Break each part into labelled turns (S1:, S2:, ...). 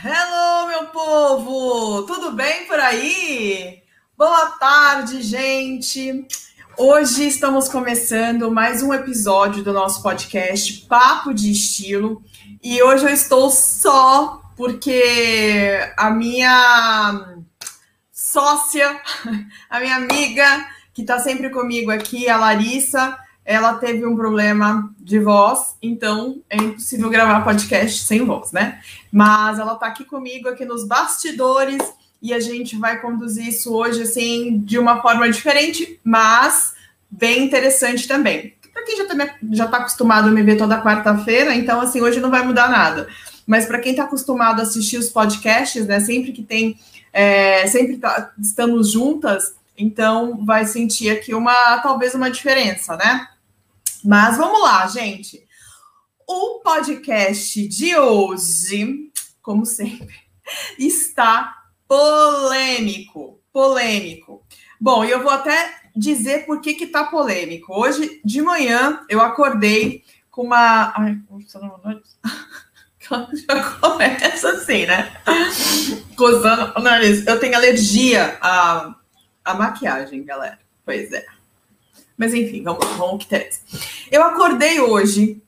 S1: Hello, meu povo! Tudo bem por aí? Boa tarde, gente! Hoje estamos começando mais um episódio do nosso podcast Papo de Estilo e hoje eu estou só porque a minha sócia, a minha amiga que está sempre comigo aqui, a Larissa, ela teve um problema de voz, então é impossível gravar podcast sem voz, né? Mas ela está aqui comigo, aqui nos bastidores, e a gente vai conduzir isso hoje, assim, de uma forma diferente, mas bem interessante também. Para quem já está já tá acostumado a me ver toda quarta-feira, então, assim, hoje não vai mudar nada. Mas para quem está acostumado a assistir os podcasts, né, sempre que tem, é, sempre tá, estamos juntas, então vai sentir aqui uma, talvez uma diferença, né? Mas vamos lá, gente. O podcast de hoje, como sempre, está polêmico. Polêmico. Bom, eu vou até dizer por que que tá polêmico. Hoje de manhã eu acordei com uma. Ai, já começa assim, né? Coçando o nariz. Eu tenho alergia à, à maquiagem, galera. Pois é. Mas enfim, vamos, vamos que interessa. Eu acordei hoje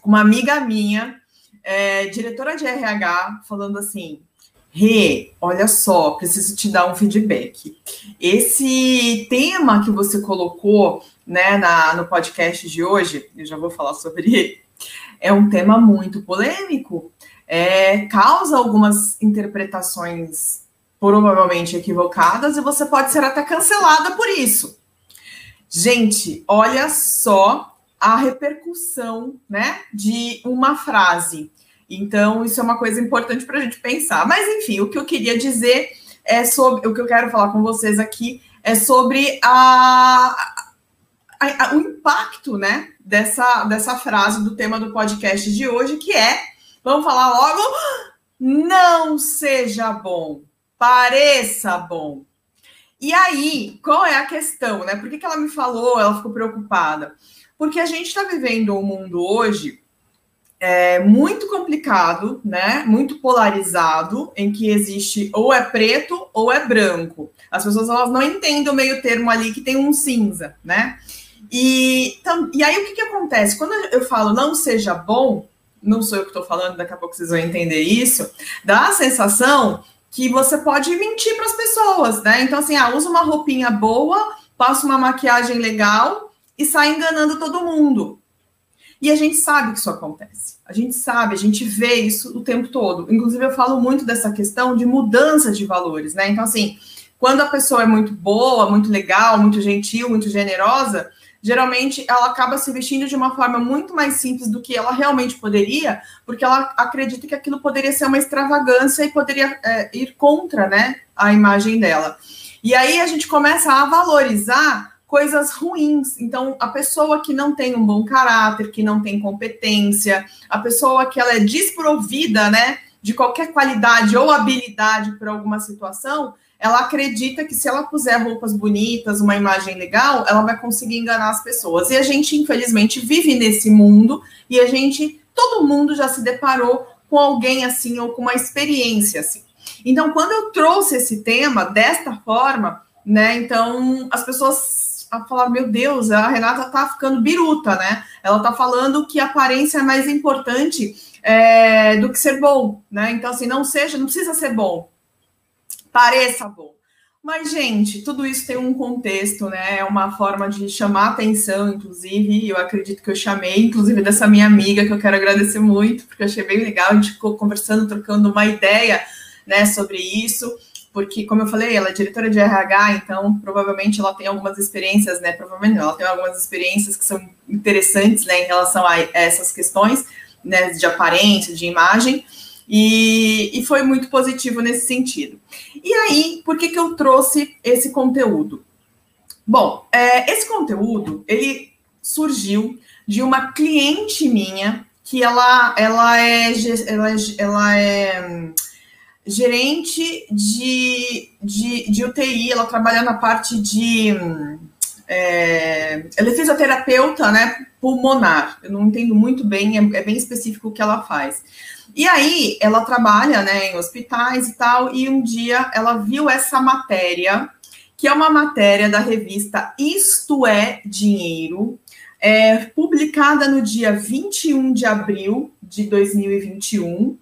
S1: com uma amiga minha, é, diretora de RH, falando assim: Rê, olha só, preciso te dar um feedback. Esse tema que você colocou né, na, no podcast de hoje, eu já vou falar sobre ele, é um tema muito polêmico. É, causa algumas interpretações provavelmente equivocadas e você pode ser até cancelada por isso. Gente, olha só a repercussão, né, de uma frase. Então, isso é uma coisa importante para a gente pensar. Mas, enfim, o que eu queria dizer é sobre. O que eu quero falar com vocês aqui é sobre a, a, a, o impacto, né, dessa, dessa frase do tema do podcast de hoje, que é: vamos falar logo, não seja bom, pareça bom. E aí, qual é a questão, né? Por que, que ela me falou, ela ficou preocupada? Porque a gente está vivendo um mundo hoje é, muito complicado, né? Muito polarizado, em que existe ou é preto ou é branco. As pessoas elas não entendem o meio termo ali que tem um cinza, né? E, então, e aí o que, que acontece? Quando eu falo não seja bom, não sou eu que estou falando, daqui a pouco vocês vão entender isso, dá a sensação que você pode mentir para as pessoas, né? Então, assim, ah, usa uma roupinha boa, passa uma maquiagem legal e sai enganando todo mundo. E a gente sabe que isso acontece. A gente sabe, a gente vê isso o tempo todo. Inclusive, eu falo muito dessa questão de mudança de valores, né? Então, assim, quando a pessoa é muito boa, muito legal, muito gentil, muito generosa, geralmente ela acaba se vestindo de uma forma muito mais simples do que ela realmente poderia, porque ela acredita que aquilo poderia ser uma extravagância e poderia é, ir contra né, a imagem dela. E aí a gente começa a valorizar coisas ruins. Então, a pessoa que não tem um bom caráter, que não tem competência, a pessoa que ela é desprovida, né, de qualquer qualidade ou habilidade para alguma situação, ela acredita que se ela puser roupas bonitas, uma imagem legal, ela vai conseguir enganar as pessoas. E a gente, infelizmente, vive nesse mundo e a gente, todo mundo já se deparou com alguém assim ou com uma experiência assim. Então, quando eu trouxe esse tema desta forma, né, então as pessoas a falar, meu Deus, a Renata tá ficando biruta, né? Ela tá falando que aparência é mais importante é, do que ser bom, né? Então, assim, não seja, não precisa ser bom, pareça bom. Mas, gente, tudo isso tem um contexto, né? É uma forma de chamar atenção, inclusive. Eu acredito que eu chamei, inclusive, dessa minha amiga, que eu quero agradecer muito, porque eu achei bem legal. A gente ficou conversando, trocando uma ideia né, sobre isso. Porque, como eu falei, ela é diretora de RH, então provavelmente ela tem algumas experiências, né? Provavelmente ela tem algumas experiências que são interessantes né, em relação a essas questões né, de aparência, de imagem. E, e foi muito positivo nesse sentido. E aí, por que, que eu trouxe esse conteúdo? Bom, é, esse conteúdo, ele surgiu de uma cliente minha, que ela, ela, é, ela, é, ela é gerente de, de, de UTI, ela trabalha na parte de... É, ela é fisioterapeuta né, pulmonar. Eu não entendo muito bem, é, é bem específico o que ela faz. E aí ela trabalha, né, em hospitais e tal, e um dia ela viu essa matéria, que é uma matéria da revista Isto é Dinheiro, é, publicada no dia 21 de abril de 2021.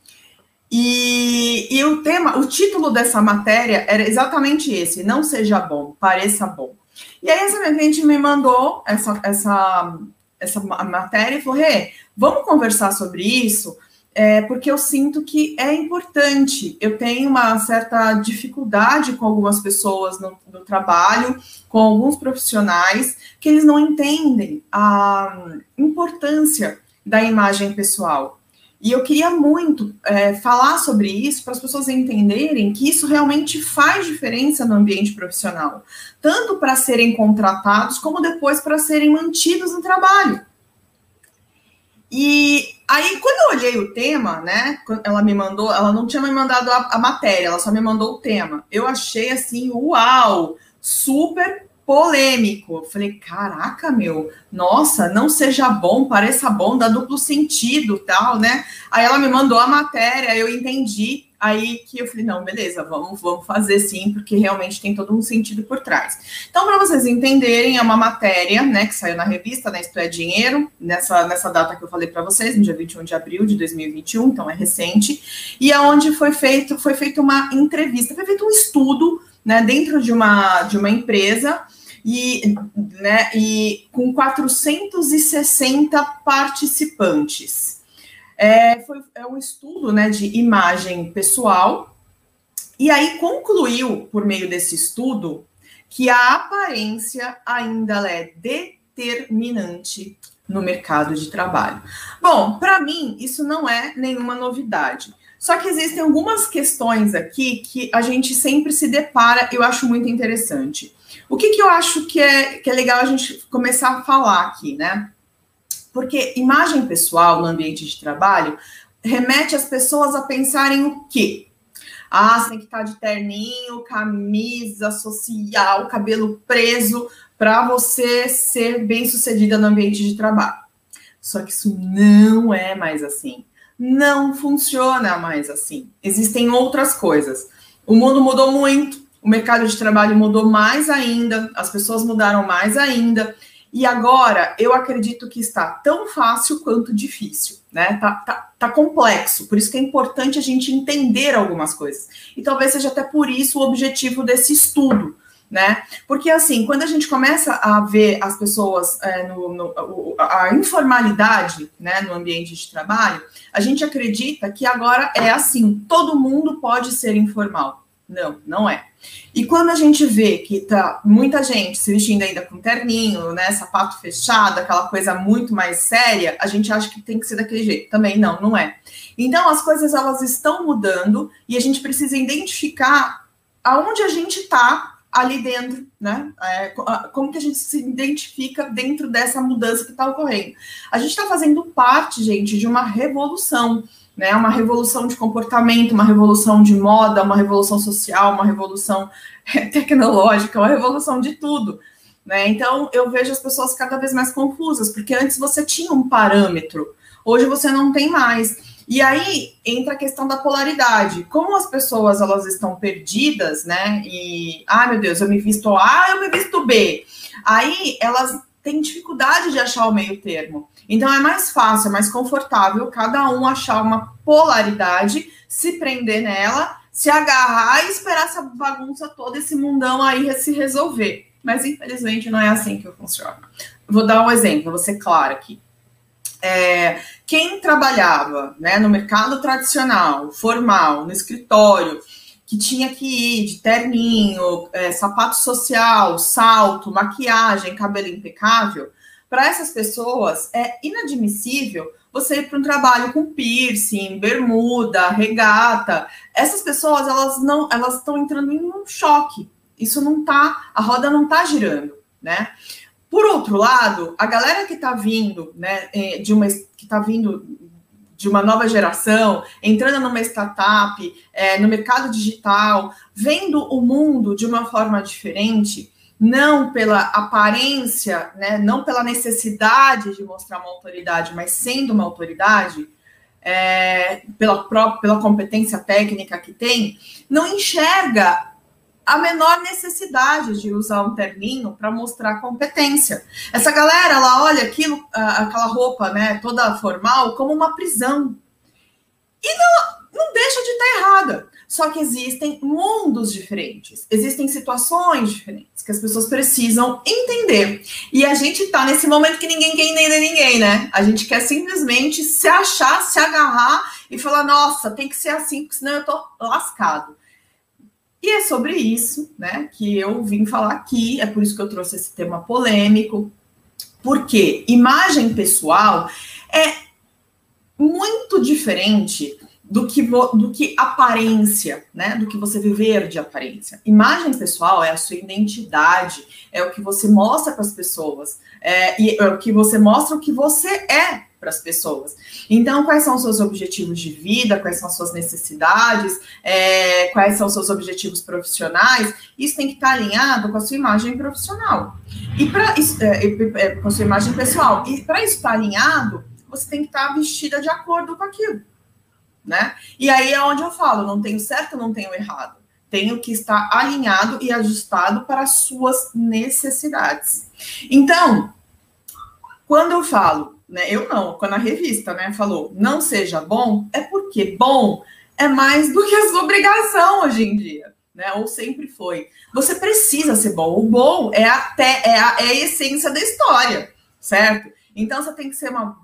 S1: E, e o tema, o título dessa matéria era exatamente esse: Não seja bom, pareça bom. E aí essa minha cliente me mandou essa, essa, essa matéria e falou: Rê, vamos conversar sobre isso, é, porque eu sinto que é importante. Eu tenho uma certa dificuldade com algumas pessoas no, no trabalho, com alguns profissionais, que eles não entendem a importância da imagem pessoal. E eu queria muito é, falar sobre isso para as pessoas entenderem que isso realmente faz diferença no ambiente profissional, tanto para serem contratados, como depois para serem mantidos no trabalho. E aí, quando eu olhei o tema, né, ela me mandou, ela não tinha me mandado a, a matéria, ela só me mandou o tema. Eu achei assim, uau, super polêmico. Falei, caraca, meu, nossa, não seja bom, pareça bom, dá duplo sentido, tal, né? Aí ela me mandou a matéria, eu entendi. Aí que eu falei, não, beleza, vamos, vamos fazer sim, porque realmente tem todo um sentido por trás. Então, para vocês entenderem, é uma matéria, né, que saiu na revista, né, Isto é Dinheiro, nessa, nessa data que eu falei para vocês, no dia 21 de abril de 2021, então é recente, e aonde foi feito, foi feita uma entrevista, foi feito um estudo, né, dentro de uma, de uma empresa, e, né, e com 460 participantes. É, foi, é um estudo né, de imagem pessoal, e aí concluiu, por meio desse estudo, que a aparência ainda é determinante no mercado de trabalho. Bom, para mim, isso não é nenhuma novidade. Só que existem algumas questões aqui que a gente sempre se depara, eu acho muito interessante. O que, que eu acho que é, que é legal a gente começar a falar aqui, né? Porque imagem pessoal no ambiente de trabalho remete as pessoas a pensarem o quê? Ah, você tem que estar de terninho, camisa social, cabelo preso, para você ser bem sucedida no ambiente de trabalho. Só que isso não é mais assim. Não funciona mais assim. Existem outras coisas. O mundo mudou muito, o mercado de trabalho mudou mais ainda, as pessoas mudaram mais ainda. E agora eu acredito que está tão fácil quanto difícil, né? Tá, tá, tá, complexo, por isso que é importante a gente entender algumas coisas. E talvez seja até por isso o objetivo desse estudo, né? Porque assim, quando a gente começa a ver as pessoas é, no, no, a informalidade né, no ambiente de trabalho, a gente acredita que agora é assim, todo mundo pode ser informal. Não, não é. E quando a gente vê que tá muita gente se vestindo ainda com terninho, né, sapato fechado, aquela coisa muito mais séria, a gente acha que tem que ser daquele jeito. Também não, não é. Então as coisas elas estão mudando e a gente precisa identificar aonde a gente está ali dentro, né? É, como que a gente se identifica dentro dessa mudança que está ocorrendo? A gente está fazendo parte, gente, de uma revolução né? Uma revolução de comportamento, uma revolução de moda, uma revolução social, uma revolução tecnológica, uma revolução de tudo. Né? Então eu vejo as pessoas cada vez mais confusas, porque antes você tinha um parâmetro, hoje você não tem mais. E aí entra a questão da polaridade. Como as pessoas elas estão perdidas, né? E ah, meu Deus, eu me visto A, eu me visto B. Aí elas têm dificuldade de achar o meio termo. Então é mais fácil, é mais confortável cada um achar uma polaridade, se prender nela, se agarrar e esperar essa bagunça toda, esse mundão aí se resolver. Mas infelizmente não é assim que funciona. Vou dar um exemplo, vou ser clara aqui. É, quem trabalhava né, no mercado tradicional, formal, no escritório, que tinha que ir de terninho, é, sapato social, salto, maquiagem, cabelo impecável, para essas pessoas, é inadmissível você ir para um trabalho com piercing, bermuda, regata. Essas pessoas, elas não, elas estão entrando em um choque. Isso não tá, a roda não tá girando, né? Por outro lado, a galera que está vindo, né, é, de uma que está vindo de uma nova geração, entrando numa startup, é, no mercado digital, vendo o mundo de uma forma diferente, não pela aparência, né, não pela necessidade de mostrar uma autoridade, mas sendo uma autoridade, é, pela, própria, pela competência técnica que tem, não enxerga a menor necessidade de usar um terninho para mostrar competência. Essa galera, ela olha aquilo, aquela roupa, né, toda formal, como uma prisão. E não, não deixa de estar tá errada. Só que existem mundos diferentes, existem situações diferentes que as pessoas precisam entender. E a gente está nesse momento que ninguém quer entender ninguém, né? A gente quer simplesmente se achar, se agarrar e falar: nossa, tem que ser assim, porque senão eu tô lascado. E é sobre isso, né, que eu vim falar aqui. É por isso que eu trouxe esse tema polêmico, porque imagem pessoal é muito diferente do que, do que aparência, né? Do que você viver de aparência. Imagem pessoal é a sua identidade, é o que você mostra para as pessoas, é, e é o que você mostra o que você é para as pessoas. Então, quais são os seus objetivos de vida, quais são as suas necessidades, é, quais são os seus objetivos profissionais, isso tem que estar alinhado com a sua imagem profissional. E para é, é, com a sua imagem pessoal. E para isso estar alinhado, você tem que estar vestida de acordo com aquilo né? E aí é onde eu falo, não tenho certo, não tenho errado. Tenho que estar alinhado e ajustado para as suas necessidades. Então, quando eu falo, né, eu não, quando a revista, né, falou, não seja bom, é porque bom é mais do que a sua obrigação hoje em dia, né? Ou sempre foi. Você precisa ser bom. O bom é até é a, é a essência da história, certo? Então você tem que ser uma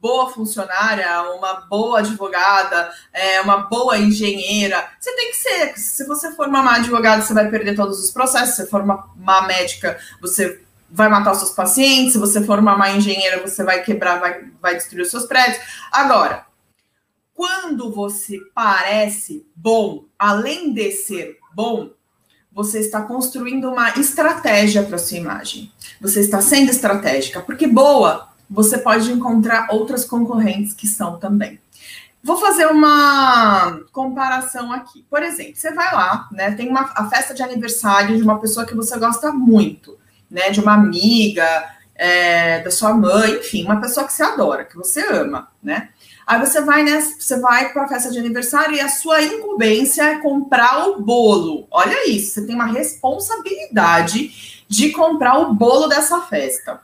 S1: boa funcionária, uma boa advogada, é, uma boa engenheira. Você tem que ser. Se você for uma má advogada, você vai perder todos os processos. Se você for uma má médica, você vai matar os seus pacientes. Se você for uma má engenheira, você vai quebrar, vai, vai destruir os seus prédios. Agora, quando você parece bom, além de ser bom, você está construindo uma estratégia para sua imagem. Você está sendo estratégica, porque boa você pode encontrar outras concorrentes que são também. Vou fazer uma comparação aqui. Por exemplo, você vai lá, né? Tem uma a festa de aniversário de uma pessoa que você gosta muito, né? De uma amiga, é, da sua mãe, enfim, uma pessoa que você adora, que você ama, né? Aí você vai, né? Você vai para a festa de aniversário e a sua incumbência é comprar o bolo. Olha isso, você tem uma responsabilidade de comprar o bolo dessa festa.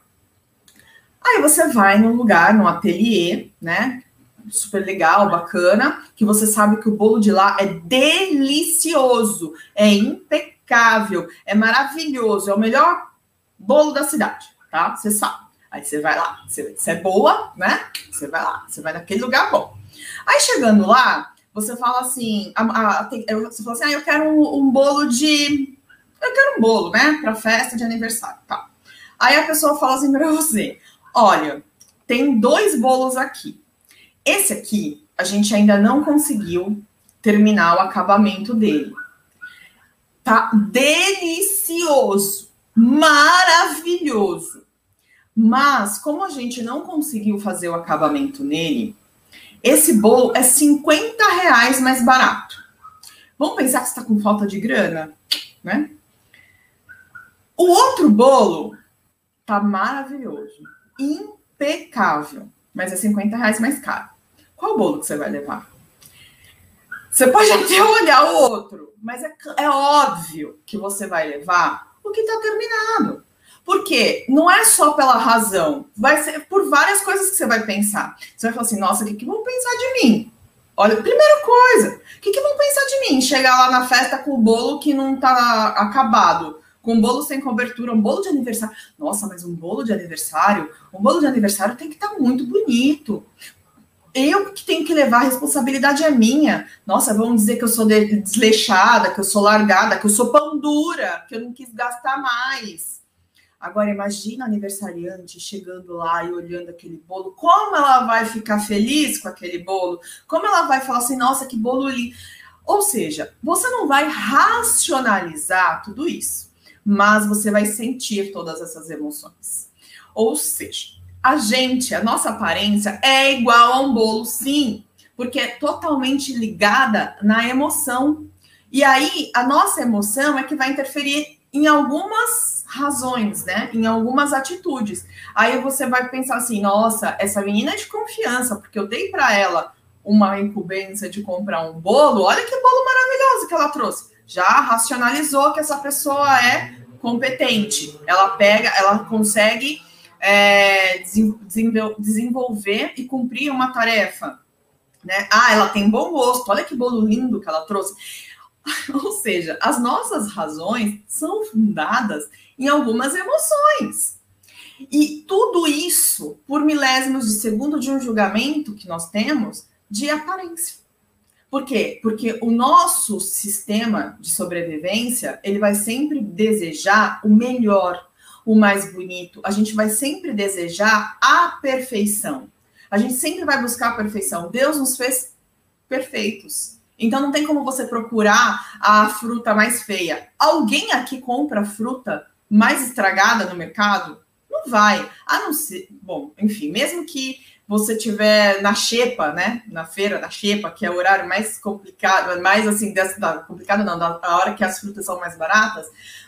S1: Aí você vai num lugar, num ateliê, né? Super legal, bacana, que você sabe que o bolo de lá é delicioso, é impecável, é maravilhoso, é o melhor bolo da cidade, tá? Você sabe. Aí você vai lá, você, você é boa, né? Você vai lá, você vai naquele lugar bom. Aí chegando lá, você fala assim, a, a, tem, você fala assim, ah, eu quero um, um, bolo de, eu quero um bolo, né, para festa de aniversário, tá? Aí a pessoa fala assim para você, Olha, tem dois bolos aqui. Esse aqui, a gente ainda não conseguiu terminar o acabamento dele. Tá delicioso, maravilhoso. Mas, como a gente não conseguiu fazer o acabamento nele, esse bolo é 50 reais mais barato. Vamos pensar que está com falta de grana, né? O outro bolo tá maravilhoso impecável, mas é 50 reais mais caro. Qual bolo que você vai levar? Você pode até olhar o outro, mas é, é óbvio que você vai levar o que está terminado. Porque não é só pela razão, vai ser por várias coisas que você vai pensar. Você vai falar assim, nossa, o que, que vão pensar de mim? Olha, primeira coisa, o que, que vão pensar de mim? Chegar lá na festa com o bolo que não está acabado com bolo sem cobertura, um bolo de aniversário. Nossa, mas um bolo de aniversário, um bolo de aniversário tem que estar tá muito bonito. Eu que tenho que levar a responsabilidade é minha. Nossa, vão dizer que eu sou desleixada, que eu sou largada, que eu sou pão dura, que eu não quis gastar mais. Agora imagina a aniversariante chegando lá e olhando aquele bolo, como ela vai ficar feliz com aquele bolo? Como ela vai falar assim, nossa, que bolo lindo. Ou seja, você não vai racionalizar tudo isso mas você vai sentir todas essas emoções. Ou seja, a gente, a nossa aparência é igual a um bolo, sim, porque é totalmente ligada na emoção. E aí, a nossa emoção é que vai interferir em algumas razões, né? Em algumas atitudes. Aí você vai pensar assim: nossa, essa menina é de confiança, porque eu dei para ela uma incumbência de comprar um bolo, olha que bolo maravilhoso que ela trouxe. Já racionalizou que essa pessoa é competente. Ela pega, ela consegue é, desenvolver e cumprir uma tarefa. Né? Ah, ela tem bom gosto, olha que bolo lindo que ela trouxe. Ou seja, as nossas razões são fundadas em algumas emoções. E tudo isso por milésimos de segundo de um julgamento que nós temos de aparência. Por quê? Porque o nosso sistema de sobrevivência, ele vai sempre desejar o melhor, o mais bonito. A gente vai sempre desejar a perfeição. A gente sempre vai buscar a perfeição. Deus nos fez perfeitos. Então não tem como você procurar a fruta mais feia. Alguém aqui compra fruta mais estragada no mercado? Não vai. A não ser, bom, enfim, mesmo que você tiver na xepa, né? Na feira da xepa, que é o horário mais complicado, mais assim, dessa, da, complicado não, da hora que as frutas são mais baratas,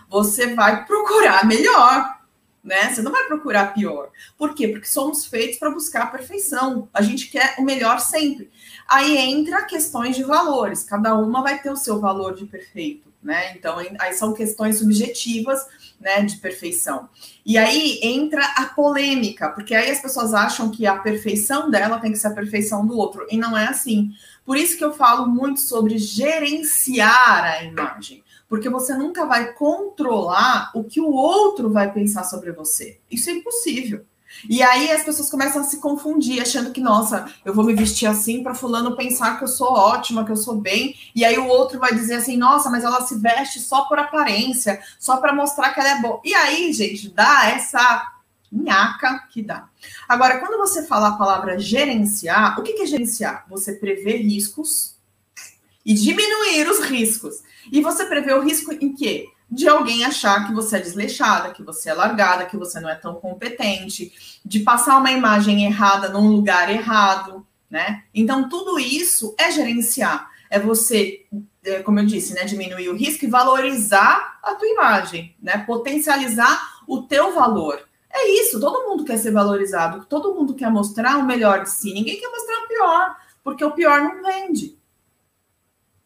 S1: você vai procurar melhor, né? Você não vai procurar pior. Por quê? Porque somos feitos para buscar a perfeição. A gente quer o melhor sempre. Aí entra questões de valores. Cada uma vai ter o seu valor de perfeito, né? Então, aí são questões subjetivas né, de perfeição. E aí entra a polêmica, porque aí as pessoas acham que a perfeição dela tem que ser a perfeição do outro, e não é assim. Por isso que eu falo muito sobre gerenciar a imagem, porque você nunca vai controlar o que o outro vai pensar sobre você. Isso é impossível. E aí as pessoas começam a se confundir, achando que, nossa, eu vou me vestir assim para fulano pensar que eu sou ótima, que eu sou bem. E aí o outro vai dizer assim, nossa, mas ela se veste só por aparência, só para mostrar que ela é boa. E aí, gente, dá essa nhaca que dá. Agora, quando você fala a palavra gerenciar, o que é gerenciar? Você prevê riscos e diminuir os riscos. E você prevê o risco em quê? De alguém achar que você é desleixada, que você é largada, que você não é tão competente, de passar uma imagem errada num lugar errado, né? Então, tudo isso é gerenciar. É você, é, como eu disse, né, diminuir o risco e valorizar a tua imagem, né? Potencializar o teu valor. É isso, todo mundo quer ser valorizado, todo mundo quer mostrar o melhor de si, ninguém quer mostrar o pior, porque o pior não vende,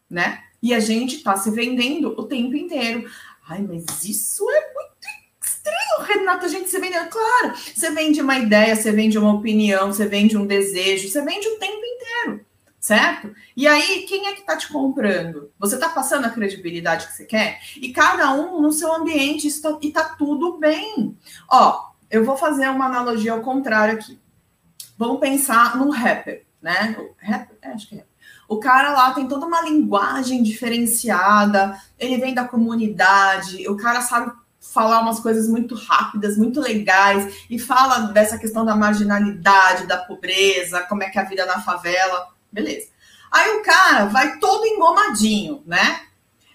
S1: né? E a gente está se vendendo o tempo inteiro. Ai, mas isso é muito estranho, Renata. Gente se vende. Claro, você vende uma ideia, você vende uma opinião, você vende um desejo, você vende o tempo inteiro, certo? E aí, quem é que está te comprando? Você está passando a credibilidade que você quer? E cada um no seu ambiente, isso tá, e tá tudo bem. Ó, eu vou fazer uma analogia ao contrário aqui. Vamos pensar num rapper, né? Rapper? É, acho que é. O cara lá tem toda uma linguagem diferenciada, ele vem da comunidade, o cara sabe falar umas coisas muito rápidas, muito legais, e fala dessa questão da marginalidade, da pobreza, como é que é a vida na favela, beleza. Aí o cara vai todo engomadinho, né?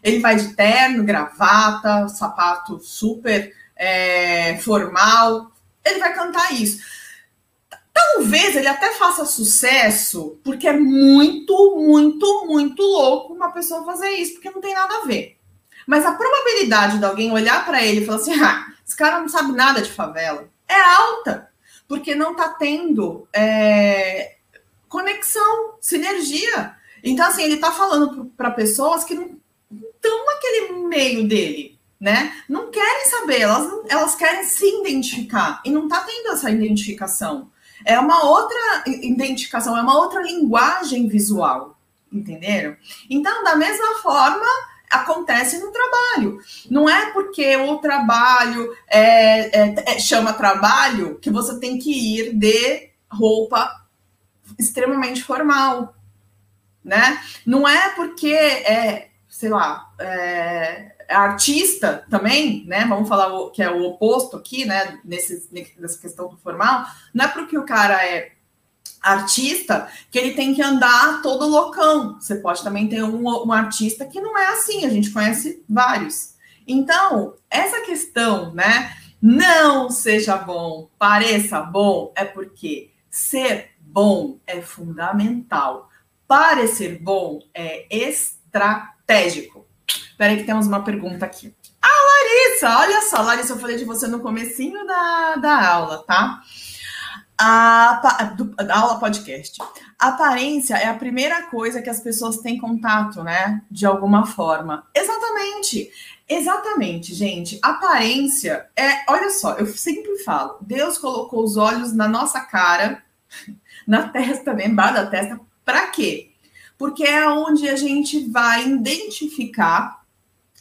S1: Ele vai de terno, gravata, sapato super é, formal, ele vai cantar isso. Talvez ele até faça sucesso, porque é muito, muito, muito louco uma pessoa fazer isso, porque não tem nada a ver. Mas a probabilidade de alguém olhar para ele e falar assim: ah, esse cara não sabe nada de favela, é alta, porque não está tendo é, conexão, sinergia. Então, assim, ele está falando para pessoas que não estão naquele meio dele, né? Não querem saber, elas, elas querem se identificar e não está tendo essa identificação é uma outra identificação, é uma outra linguagem visual, entenderam? Então, da mesma forma, acontece no trabalho. Não é porque o trabalho é, é, é, chama trabalho que você tem que ir de roupa extremamente formal, né? Não é porque é, sei lá, é, artista também, né? Vamos falar o, que é o oposto aqui, né? Nesse, nessa questão do formal, não é porque o cara é artista que ele tem que andar todo loucão. Você pode também ter um, um artista que não é assim, a gente conhece vários. Então, essa questão, né? Não seja bom, pareça bom, é porque ser bom é fundamental. Parecer bom é estratégico. Espera aí que temos uma pergunta aqui. Ah, Larissa, olha só, Larissa, eu falei de você no comecinho da, da aula, tá? A, do, da aula podcast. A aparência é a primeira coisa que as pessoas têm contato, né? De alguma forma. Exatamente. Exatamente, gente. Aparência é. Olha só, eu sempre falo: Deus colocou os olhos na nossa cara, na testa, né? Embaixo da testa. Para quê? Porque é onde a gente vai identificar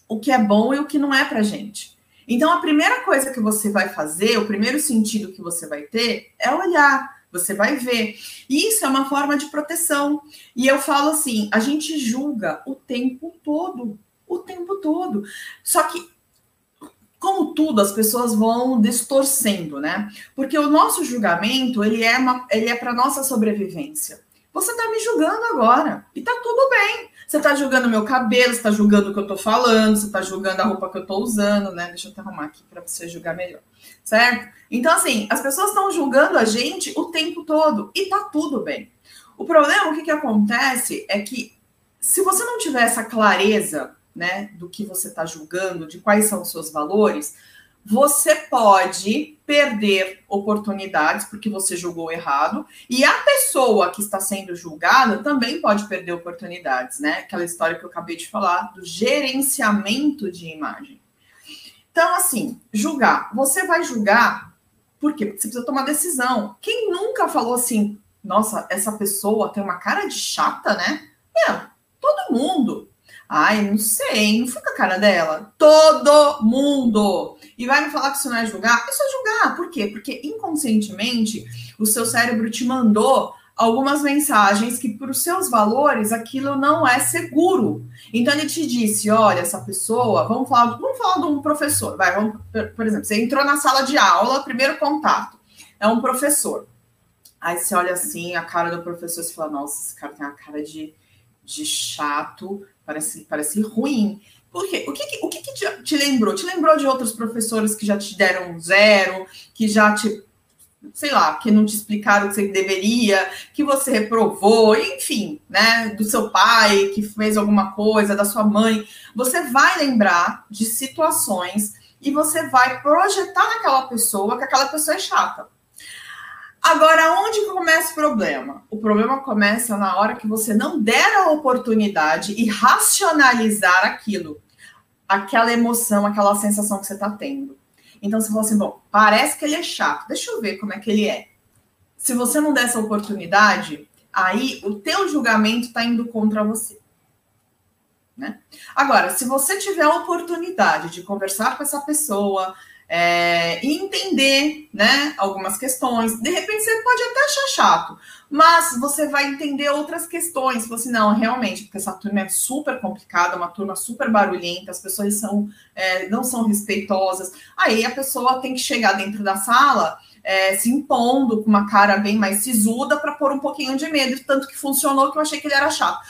S1: o que é bom e o que não é pra gente. Então, a primeira coisa que você vai fazer, o primeiro sentido que você vai ter é olhar. Você vai ver. Isso é uma forma de proteção. E eu falo assim: a gente julga o tempo todo. O tempo todo. Só que, como tudo, as pessoas vão distorcendo, né? Porque o nosso julgamento, ele é, ele é para nossa sobrevivência. Você está me julgando agora. E tá tudo bem. Você está julgando meu cabelo, você está julgando o que eu estou falando, você está julgando a roupa que eu estou usando, né? Deixa eu te arrumar aqui para você julgar melhor, certo? Então, assim, as pessoas estão julgando a gente o tempo todo e tá tudo bem. O problema, o que, que acontece é que se você não tiver essa clareza, né, do que você está julgando, de quais são os seus valores, você pode perder oportunidades porque você julgou errado, e a pessoa que está sendo julgada também pode perder oportunidades, né? Aquela história que eu acabei de falar do gerenciamento de imagem. Então, assim, julgar. Você vai julgar por quê? Porque você precisa tomar decisão. Quem nunca falou assim, nossa, essa pessoa tem uma cara de chata, né? Meu, todo mundo. Ai, não sei, não fica a cara dela. Todo mundo. E vai me falar que isso não é julgar? Isso é julgar. Por quê? Porque inconscientemente o seu cérebro te mandou algumas mensagens que, para os seus valores, aquilo não é seguro. Então ele te disse: olha, essa pessoa, vamos falar, vamos falar de um professor. Vai, vamos, por exemplo, você entrou na sala de aula, primeiro contato. É um professor. Aí você olha assim, a cara do professor, você fala, nossa, esse cara tem uma cara de, de chato Parece, parece ruim. Por quê? O que, o que, te, te lembrou? Te lembrou de outros professores que já te deram zero, que já te sei lá, que não te explicaram o que você deveria, que você reprovou, enfim, né, do seu pai que fez alguma coisa, da sua mãe, você vai lembrar de situações e você vai projetar naquela pessoa que aquela pessoa é chata. Agora, onde começa o problema? O problema começa na hora que você não der a oportunidade e racionalizar aquilo, aquela emoção, aquela sensação que você está tendo. Então, você fala assim: bom, parece que ele é chato, deixa eu ver como é que ele é. Se você não der essa oportunidade, aí o teu julgamento está indo contra você. Né? Agora, se você tiver a oportunidade de conversar com essa pessoa, é, e entender né, algumas questões. De repente você pode até achar chato, mas você vai entender outras questões. Você assim, não, realmente, porque essa turma é super complicada, uma turma super barulhenta, as pessoas são, é, não são respeitosas. Aí a pessoa tem que chegar dentro da sala. É, se impondo com uma cara bem mais sisuda para pôr um pouquinho de medo, tanto que funcionou que eu achei que ele era chato.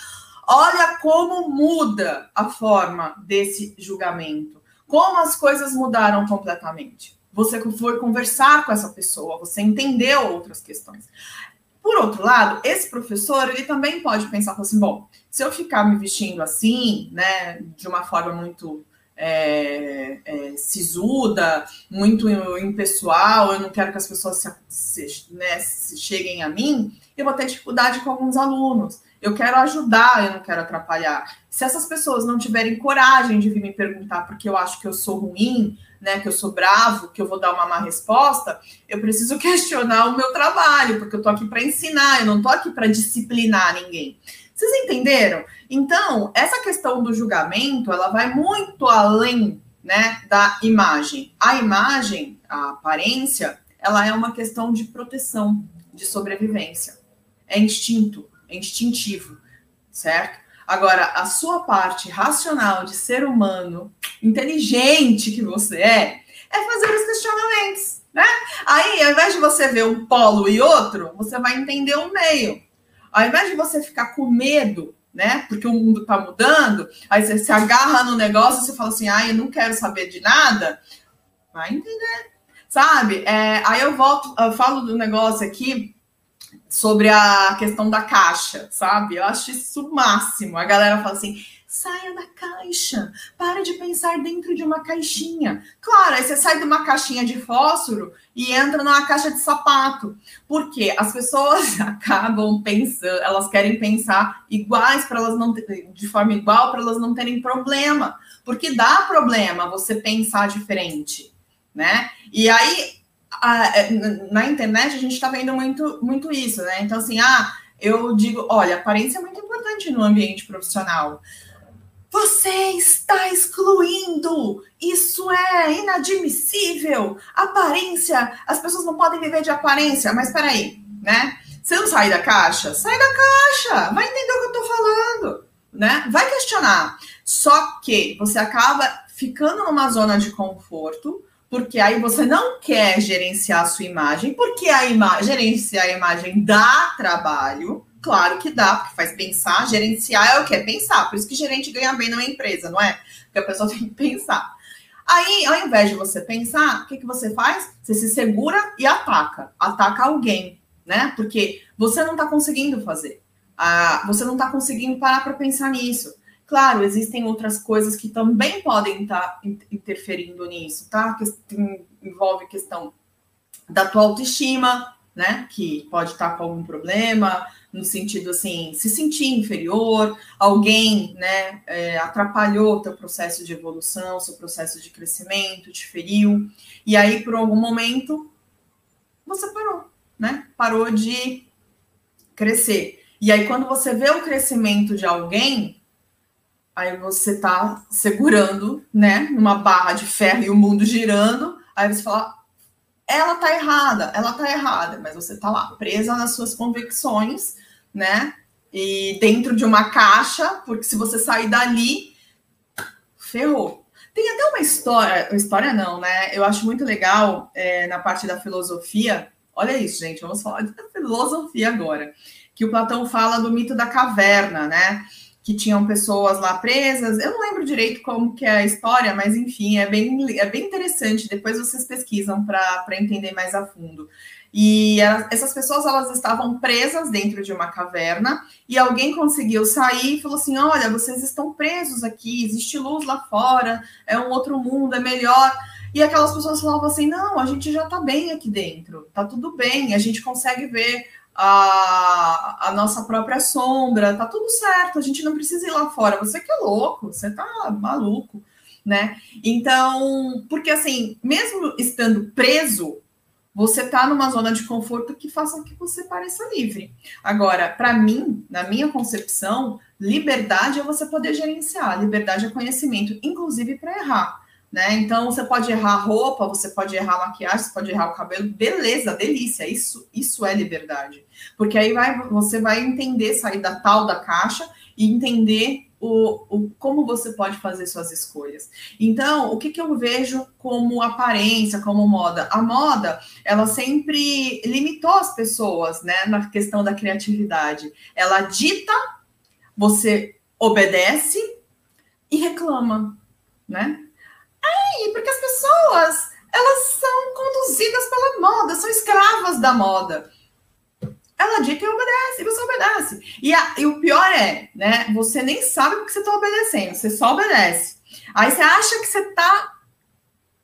S1: Olha como muda a forma desse julgamento como as coisas mudaram completamente. Você foi conversar com essa pessoa, você entendeu outras questões. Por outro lado, esse professor, ele também pode pensar assim, bom, se eu ficar me vestindo assim, né, de uma forma muito é, é, sisuda, muito impessoal, eu não quero que as pessoas se, se, né, se cheguem a mim, eu vou ter dificuldade com alguns alunos. Eu quero ajudar, eu não quero atrapalhar. Se essas pessoas não tiverem coragem de vir me perguntar porque eu acho que eu sou ruim, né, que eu sou bravo, que eu vou dar uma má resposta, eu preciso questionar o meu trabalho, porque eu tô aqui para ensinar, eu não tô aqui para disciplinar ninguém. Vocês entenderam? Então, essa questão do julgamento, ela vai muito além, né, da imagem. A imagem, a aparência, ela é uma questão de proteção, de sobrevivência. É instinto é instintivo, certo? Agora, a sua parte racional de ser humano, inteligente que você é, é fazer os questionamentos, né? Aí, ao invés de você ver um polo e outro, você vai entender o meio. Ao invés de você ficar com medo, né? Porque o mundo tá mudando, aí você se agarra no negócio e você fala assim, ah, eu não quero saber de nada, vai entender, sabe? É, aí eu volto, eu falo do negócio aqui sobre a questão da caixa, sabe? Eu acho isso o máximo. A galera fala assim: Saia da caixa. Pare de pensar dentro de uma caixinha. Claro, aí você sai de uma caixinha de fósforo e entra numa caixa de sapato. Porque as pessoas acabam pensando, elas querem pensar iguais para elas não de forma igual para elas não terem problema. Porque dá problema você pensar diferente, né? E aí a, é, na internet a gente está vendo muito, muito isso, né? Então, assim, ah, eu digo, olha, aparência é muito importante no ambiente profissional. Você está excluindo! Isso é inadmissível! Aparência, as pessoas não podem viver de aparência, mas peraí, né? Você não sai da caixa? Sai da caixa! Vai entender o que eu tô falando, né? Vai questionar. Só que você acaba ficando numa zona de conforto, porque aí você não quer gerenciar a sua imagem, porque a ima gerenciar a imagem dá trabalho, Claro que dá, porque faz pensar, gerenciar é o que? É pensar. Por isso que gerente ganha bem numa empresa, não é? Porque a pessoa tem que pensar. Aí, ao invés de você pensar, o que, que você faz? Você se segura e ataca. Ataca alguém, né? Porque você não está conseguindo fazer. Ah, você não está conseguindo parar para pensar nisso. Claro, existem outras coisas que também podem estar tá interferindo nisso, tá? Que envolve questão da tua autoestima, né? Que pode estar tá com algum problema, no sentido assim, se sentir inferior, alguém né, é, atrapalhou teu processo de evolução, seu processo de crescimento, te feriu, e aí por algum momento você parou, né? Parou de crescer. E aí, quando você vê o crescimento de alguém, aí você está segurando, né, numa barra de ferro e o mundo girando, aí você fala, ela tá errada, ela tá errada, mas você tá lá presa nas suas convicções, né? E dentro de uma caixa, porque se você sair dali, ferrou. Tem até uma história, história não, né? Eu acho muito legal é, na parte da filosofia. Olha isso, gente, vamos falar de filosofia agora. Que o Platão fala do mito da caverna, né? Que tinham pessoas lá presas. Eu não lembro direito como que é a história, mas enfim, é bem, é bem interessante. Depois vocês pesquisam para entender mais a fundo. E essas pessoas elas estavam presas dentro de uma caverna e alguém conseguiu sair e falou assim: olha, vocês estão presos aqui, existe luz lá fora, é um outro mundo, é melhor. E aquelas pessoas falavam assim: não, a gente já está bem aqui dentro, tá tudo bem, a gente consegue ver a, a nossa própria sombra, tá tudo certo, a gente não precisa ir lá fora. Você que é louco, você tá maluco, né? Então, porque assim, mesmo estando preso, você tá numa zona de conforto que faça que você pareça livre. Agora, para mim, na minha concepção, liberdade é você poder gerenciar, liberdade é conhecimento, inclusive para errar. Né? Então você pode errar a roupa, você pode errar a maquiagem, você pode errar o cabelo, beleza, delícia, isso, isso é liberdade. Porque aí vai, você vai entender, sair da tal da caixa e entender o, o, como você pode fazer suas escolhas. Então, o que, que eu vejo como aparência, como moda? A moda, ela sempre limitou as pessoas, né, na questão da criatividade. Ela dita, você obedece e reclama, né? Aí, porque as pessoas, elas são conduzidas pela moda, são escravas da moda. Ela dita e obedece, e você obedece. E, a, e o pior é, né? Você nem sabe porque você está obedecendo, você só obedece. Aí você acha que você está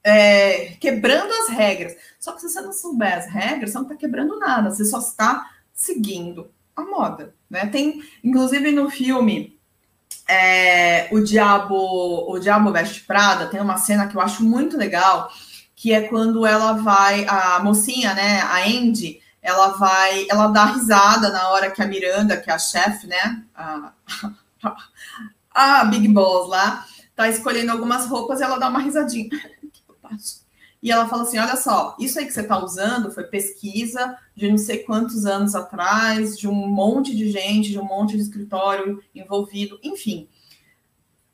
S1: é, quebrando as regras. Só que se você não souber as regras, você não está quebrando nada, você só está seguindo a moda. Né? Tem, inclusive, no filme é, o Diabo o Diabo Veste Prada, tem uma cena que eu acho muito legal, que é quando ela vai, a mocinha, né, a Andy, ela vai, ela dá risada na hora que a Miranda, que é a chefe, né, a, a Big Boss lá, tá escolhendo algumas roupas e ela dá uma risadinha. E ela fala assim: olha só, isso aí que você está usando foi pesquisa de não sei quantos anos atrás, de um monte de gente, de um monte de escritório envolvido, enfim.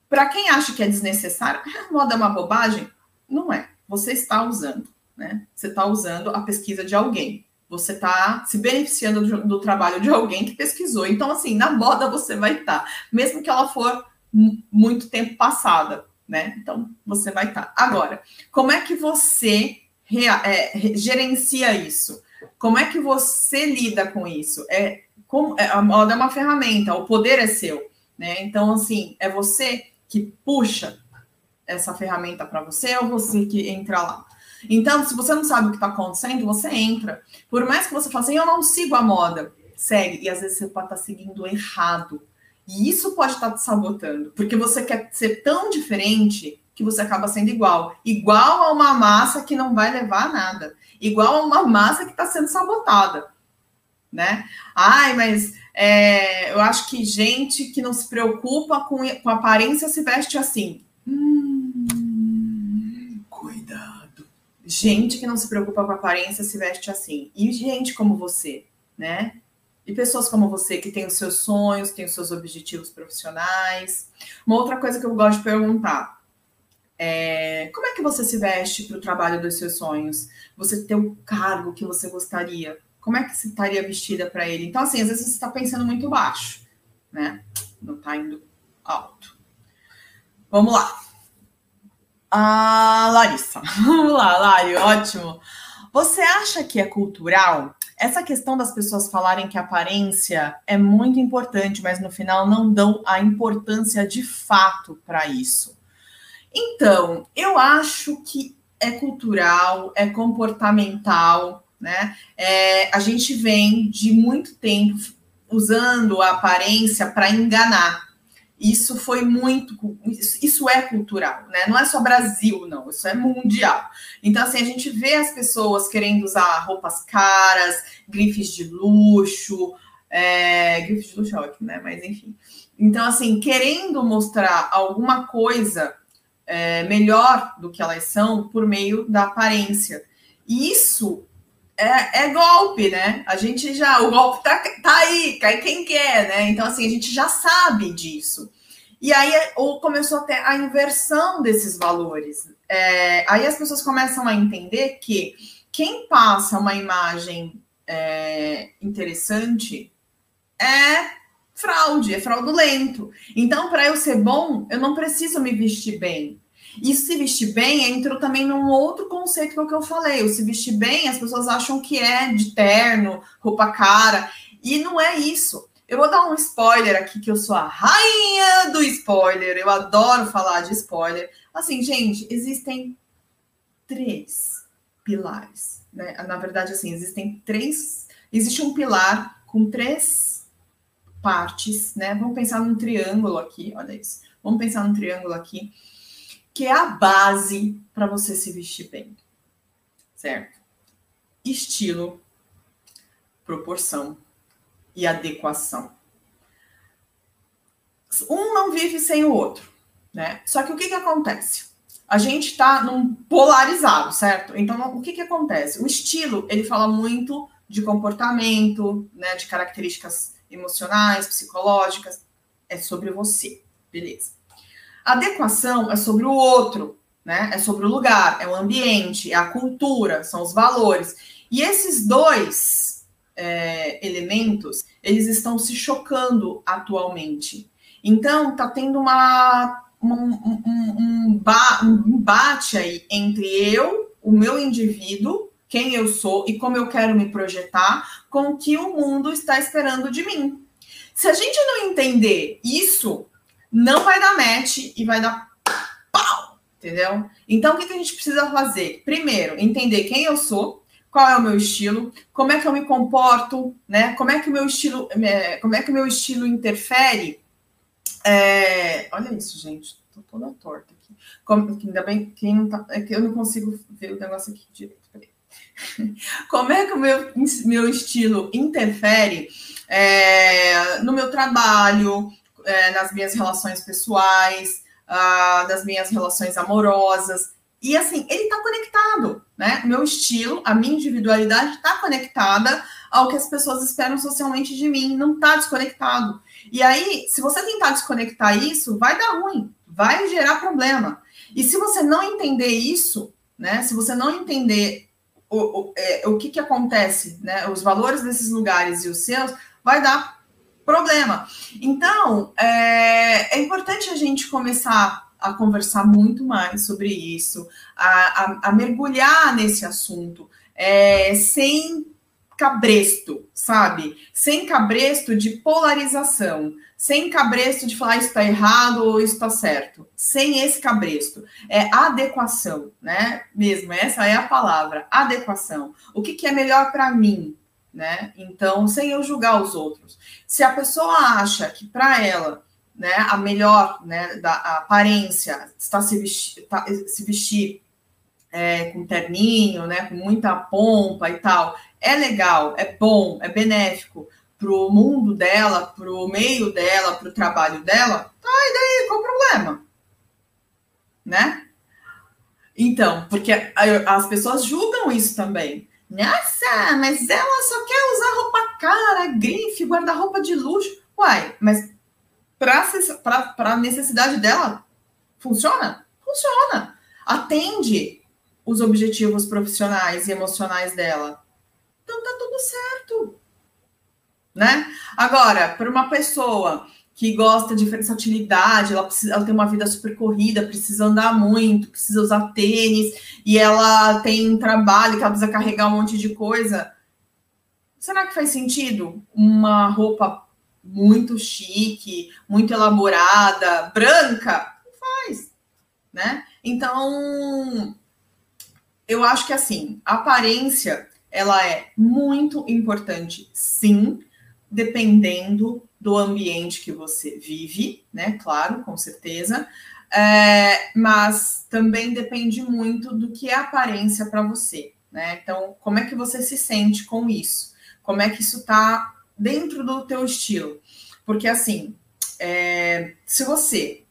S1: Para quem acha que é desnecessário, moda é uma bobagem, não é. Você está usando, né? Você está usando a pesquisa de alguém. Você está se beneficiando do, do, trabalho de alguém que pesquisou. Então, assim, na moda você vai estar, tá, mesmo que ela for muito tempo passada né? Então você vai estar. Tá. Agora, como é que você é, gerencia isso? Como é que você lida com isso? É, é, a moda é uma ferramenta, o poder é seu. né? Então, assim, é você que puxa essa ferramenta para você ou você que entra lá. Então, se você não sabe o que está acontecendo, você entra. Por mais que você fale assim, eu não sigo a moda, segue. E às vezes você pode estar tá seguindo errado. E isso pode estar tá te sabotando, porque você quer ser tão diferente que você acaba sendo igual. Igual a uma massa que não vai levar a nada. Igual a uma massa que está sendo sabotada. Né? Ai, mas é, eu acho que gente que não se preocupa com, com aparência se veste assim. Hum, cuidado. Gente que não se preocupa com aparência se veste assim. E gente como você, né? E pessoas como você que tem os seus sonhos, tem os seus objetivos profissionais. Uma outra coisa que eu gosto de perguntar é, como é que você se veste para o trabalho dos seus sonhos? Você tem o cargo que você gostaria? Como é que você estaria vestida para ele? Então, assim, às vezes você está pensando muito baixo, né? Não está indo alto. Vamos lá. Ah, Larissa. Vamos lá, Lari, ótimo. Você acha que é cultural? Essa questão das pessoas falarem que aparência é muito importante, mas no final não dão a importância de fato para isso. Então, eu acho que é cultural, é comportamental, né? É, a gente vem de muito tempo usando a aparência para enganar. Isso foi muito, isso é cultural, né? Não é só Brasil, não, isso é mundial. Então, assim, a gente vê as pessoas querendo usar roupas caras, grifes de luxo, é, grifes de luxo é ótimo, né? Mas enfim. Então, assim, querendo mostrar alguma coisa é, melhor do que elas são por meio da aparência. E isso é, é, golpe, né? A gente já, o golpe tá, tá aí, cai quem quer, né? Então, assim, a gente já sabe disso. E aí ou começou até a inversão desses valores. É, aí as pessoas começam a entender que quem passa uma imagem é, interessante é fraude, é fraudulento. Então, para eu ser bom, eu não preciso me vestir bem. E se vestir bem entrou também num outro conceito que, é o que eu falei. O se vestir bem, as pessoas acham que é de terno, roupa cara. E não é isso. Eu vou dar um spoiler aqui, que eu sou a rainha do spoiler. Eu adoro falar de spoiler. Assim, gente, existem três pilares. Né? Na verdade, assim, existem três. Existe um pilar com três partes, né? Vamos pensar num triângulo aqui, olha isso. Vamos pensar num triângulo aqui, que é a base para você se vestir bem, certo? Estilo, proporção e adequação. Um não vive sem o outro, né? Só que o que, que acontece? A gente está num polarizado, certo? Então, o que, que acontece? O estilo, ele fala muito de comportamento, né, de características emocionais, psicológicas, é sobre você, beleza. Adequação é sobre o outro, né? É sobre o lugar, é o ambiente, é a cultura, são os valores. E esses dois é, elementos, eles estão se chocando atualmente. Então, tá tendo uma, um, um, um, um embate aí entre eu, o meu indivíduo, quem eu sou e como eu quero me projetar com o que o mundo está esperando de mim. Se a gente não entender isso, não vai dar match e vai dar pau, entendeu? Então, o que a gente precisa fazer? Primeiro, entender quem eu sou, qual é o meu estilo, como é que eu me comporto, né? Como é que o meu estilo, é, como é que o meu estilo interfere? É... Olha isso, gente, tô toda torta aqui. Como, ainda bem que não tá, é que eu não consigo ver o negócio aqui direito. Como é que o meu, meu estilo interfere é, no meu trabalho, é, nas minhas relações pessoais, ah, minhas relações amorosas? E assim, ele está conectado, né? O meu estilo, a minha individualidade está conectada ao que as pessoas esperam socialmente de mim, não está desconectado. E aí, se você tentar desconectar isso, vai dar ruim, vai gerar problema. E se você não entender isso, né? Se você não entender o, o, é, o que, que acontece, né? Os valores desses lugares e os seus, vai dar problema. Então, é, é importante a gente começar a conversar muito mais sobre isso, a, a, a mergulhar nesse assunto, é, sem cabresto, sabe? Sem cabresto de polarização, sem cabresto de falar está errado ou está certo. Sem esse cabresto. É adequação, né? Mesmo, essa é a palavra, adequação. O que, que é melhor para mim, né? Então, sem eu julgar os outros. Se a pessoa acha que para ela, né, a melhor, né, da aparência está se vestir, tá, se vestir é, com terninho, né, com muita pompa e tal, é legal, é bom, é benéfico para o mundo dela, para o meio dela, para o trabalho dela, tá, e daí qual o problema? Né? Então, porque as pessoas julgam isso também. Nossa, mas ela só quer usar roupa cara, grife, guarda-roupa de luxo. Uai, mas para a necessidade dela, funciona? Funciona. Atende os objetivos profissionais e emocionais dela. Então tá tudo certo. Né? Agora, para uma pessoa que gosta de versatilidade, ela, precisa, ela tem uma vida super corrida, precisa andar muito, precisa usar tênis, e ela tem um trabalho que ela precisa carregar um monte de coisa. Será que faz sentido uma roupa muito chique, muito elaborada, branca? Não faz, né? Então, eu acho que assim, a aparência ela é muito importante, sim, dependendo do ambiente que você vive, né? Claro, com certeza. É, mas também depende muito do que é aparência para você, né? Então, como é que você se sente com isso? Como é que isso está dentro do teu estilo? Porque assim, é, se você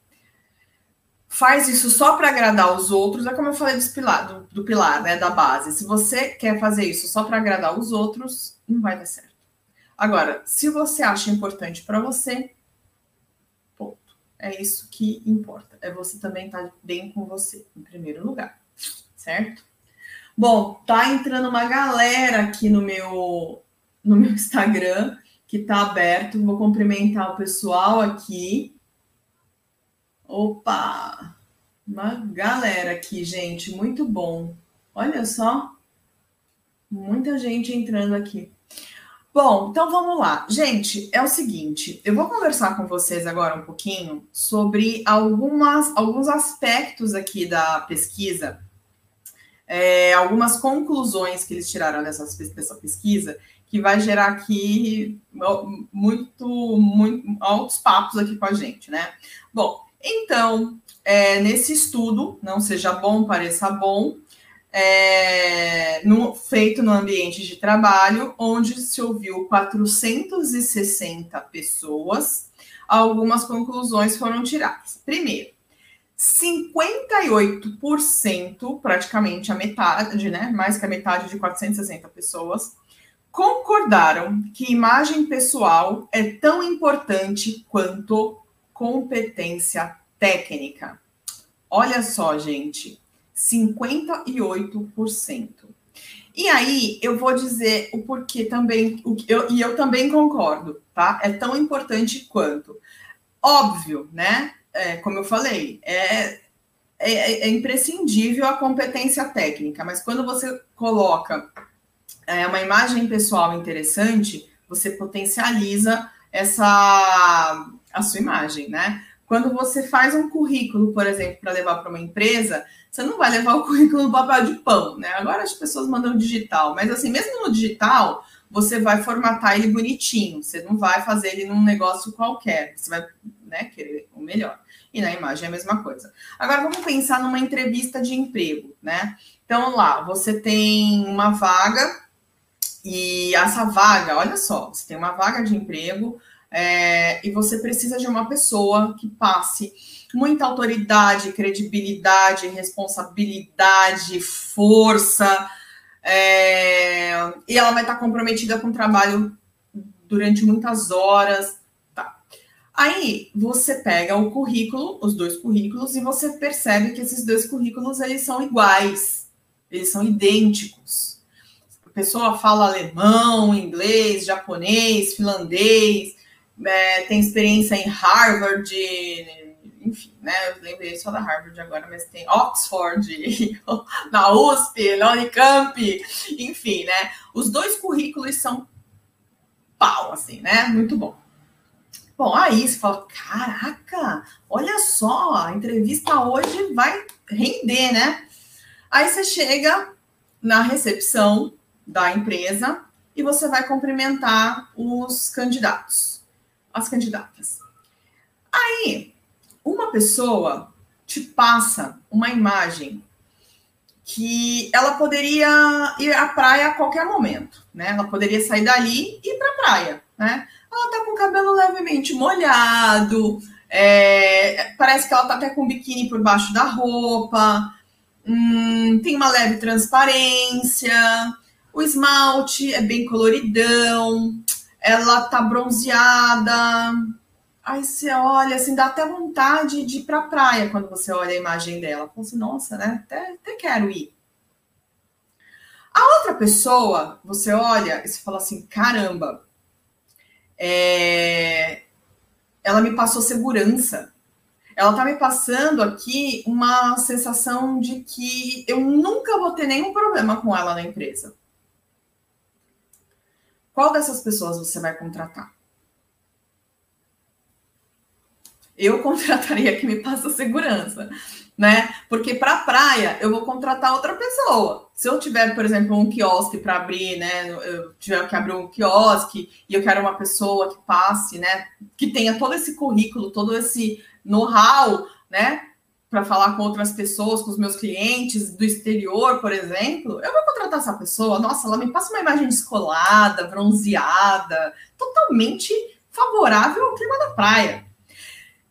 S1: faz isso só para agradar os outros, é como eu falei do pilar, do, do pilar, né, da base. Se você quer fazer isso só para agradar os outros, não vai dar certo. Agora, se você acha importante para você, ponto. É isso que importa. É você também estar tá bem com você, em primeiro lugar, certo? Bom, tá entrando uma galera aqui no meu no meu Instagram que tá aberto. Vou cumprimentar o pessoal aqui. Opa! Uma galera aqui, gente, muito bom. Olha só. Muita gente entrando aqui. Bom, então vamos lá. Gente, é o seguinte, eu vou conversar com vocês agora um pouquinho sobre algumas, alguns aspectos aqui da pesquisa, é, algumas conclusões que eles tiraram dessa, dessa pesquisa, que vai gerar aqui muito, muito altos papos aqui com a gente, né? Bom, então, é, nesse estudo, não seja bom, pareça bom, é, no, feito no ambiente de trabalho, onde se ouviu 460 pessoas, algumas conclusões foram tiradas. Primeiro, 58%, praticamente a metade, né? Mais que a metade de 460 pessoas, concordaram que imagem pessoal é tão importante quanto competência técnica. Olha só, gente, 58%. E aí eu vou dizer o porquê também, o eu, e eu também concordo, tá? É tão importante quanto. Óbvio, né? É, como eu falei, é, é, é, imprescindível a competência técnica, mas quando você coloca é, uma imagem pessoal interessante, você potencializa essa a sua imagem, né? Quando você faz um currículo, por exemplo, para levar para uma empresa, você não vai levar o currículo no papel de pão, né? Agora as pessoas mandam digital, mas assim, mesmo no digital, você vai formatar ele bonitinho, você não vai fazer ele num negócio qualquer, você vai né, querer o melhor. E na imagem é a mesma coisa. Agora vamos pensar numa entrevista de emprego, né? Então lá, você tem uma vaga e essa vaga, olha só, você tem uma vaga de emprego, é, e você precisa de uma pessoa que passe muita autoridade, credibilidade, responsabilidade, força, é, e ela vai estar comprometida com o trabalho durante muitas horas. Tá. Aí você pega o currículo, os dois currículos, e você percebe que esses dois currículos eles são iguais, eles são idênticos. A pessoa fala alemão, inglês, japonês, finlandês, é, tem experiência em Harvard, enfim, né? Eu lembrei só da Harvard agora, mas tem Oxford, na USP, na Unicamp, enfim, né? Os dois currículos são pau, assim, né? Muito bom. Bom, aí você fala, caraca, olha só, a entrevista hoje vai render, né? Aí você chega na recepção da empresa e você vai cumprimentar os candidatos, as candidatas. Aí, uma pessoa te passa uma imagem que ela poderia ir à praia a qualquer momento, né? Ela poderia sair dali e ir para a praia, né? Ela tá com o cabelo levemente molhado, é, parece que ela tá até com biquíni por baixo da roupa, hum, tem uma leve transparência, o esmalte é bem coloridão, ela tá bronzeada. Aí você olha, assim, dá até vontade de ir pra praia quando você olha a imagem dela. Fala assim, nossa, né? Até, até quero ir. A outra pessoa, você olha e você fala assim, caramba, é... ela me passou segurança. Ela tá me passando aqui uma sensação de que eu nunca vou ter nenhum problema com ela na empresa. Qual dessas pessoas você vai contratar? Eu contrataria que me passa segurança, né? Porque para praia eu vou contratar outra pessoa. Se eu tiver, por exemplo, um quiosque para abrir, né? Eu tiver que abrir um quiosque e eu quero uma pessoa que passe, né? Que tenha todo esse currículo, todo esse know-how, né? Para falar com outras pessoas, com os meus clientes do exterior, por exemplo, eu vou contratar essa pessoa. Nossa, ela me passa uma imagem descolada, bronzeada, totalmente favorável ao clima da praia.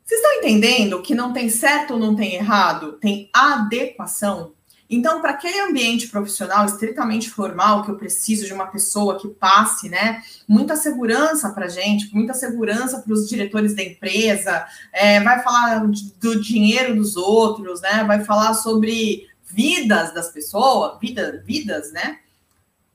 S1: Vocês estão entendendo que não tem certo ou não tem errado? Tem adequação. Então, para aquele ambiente profissional estritamente formal, que eu preciso de uma pessoa que passe, né, muita segurança para a gente, muita segurança para os diretores da empresa, é, vai falar do dinheiro dos outros, né, vai falar sobre vidas das pessoas, vida, vidas, né?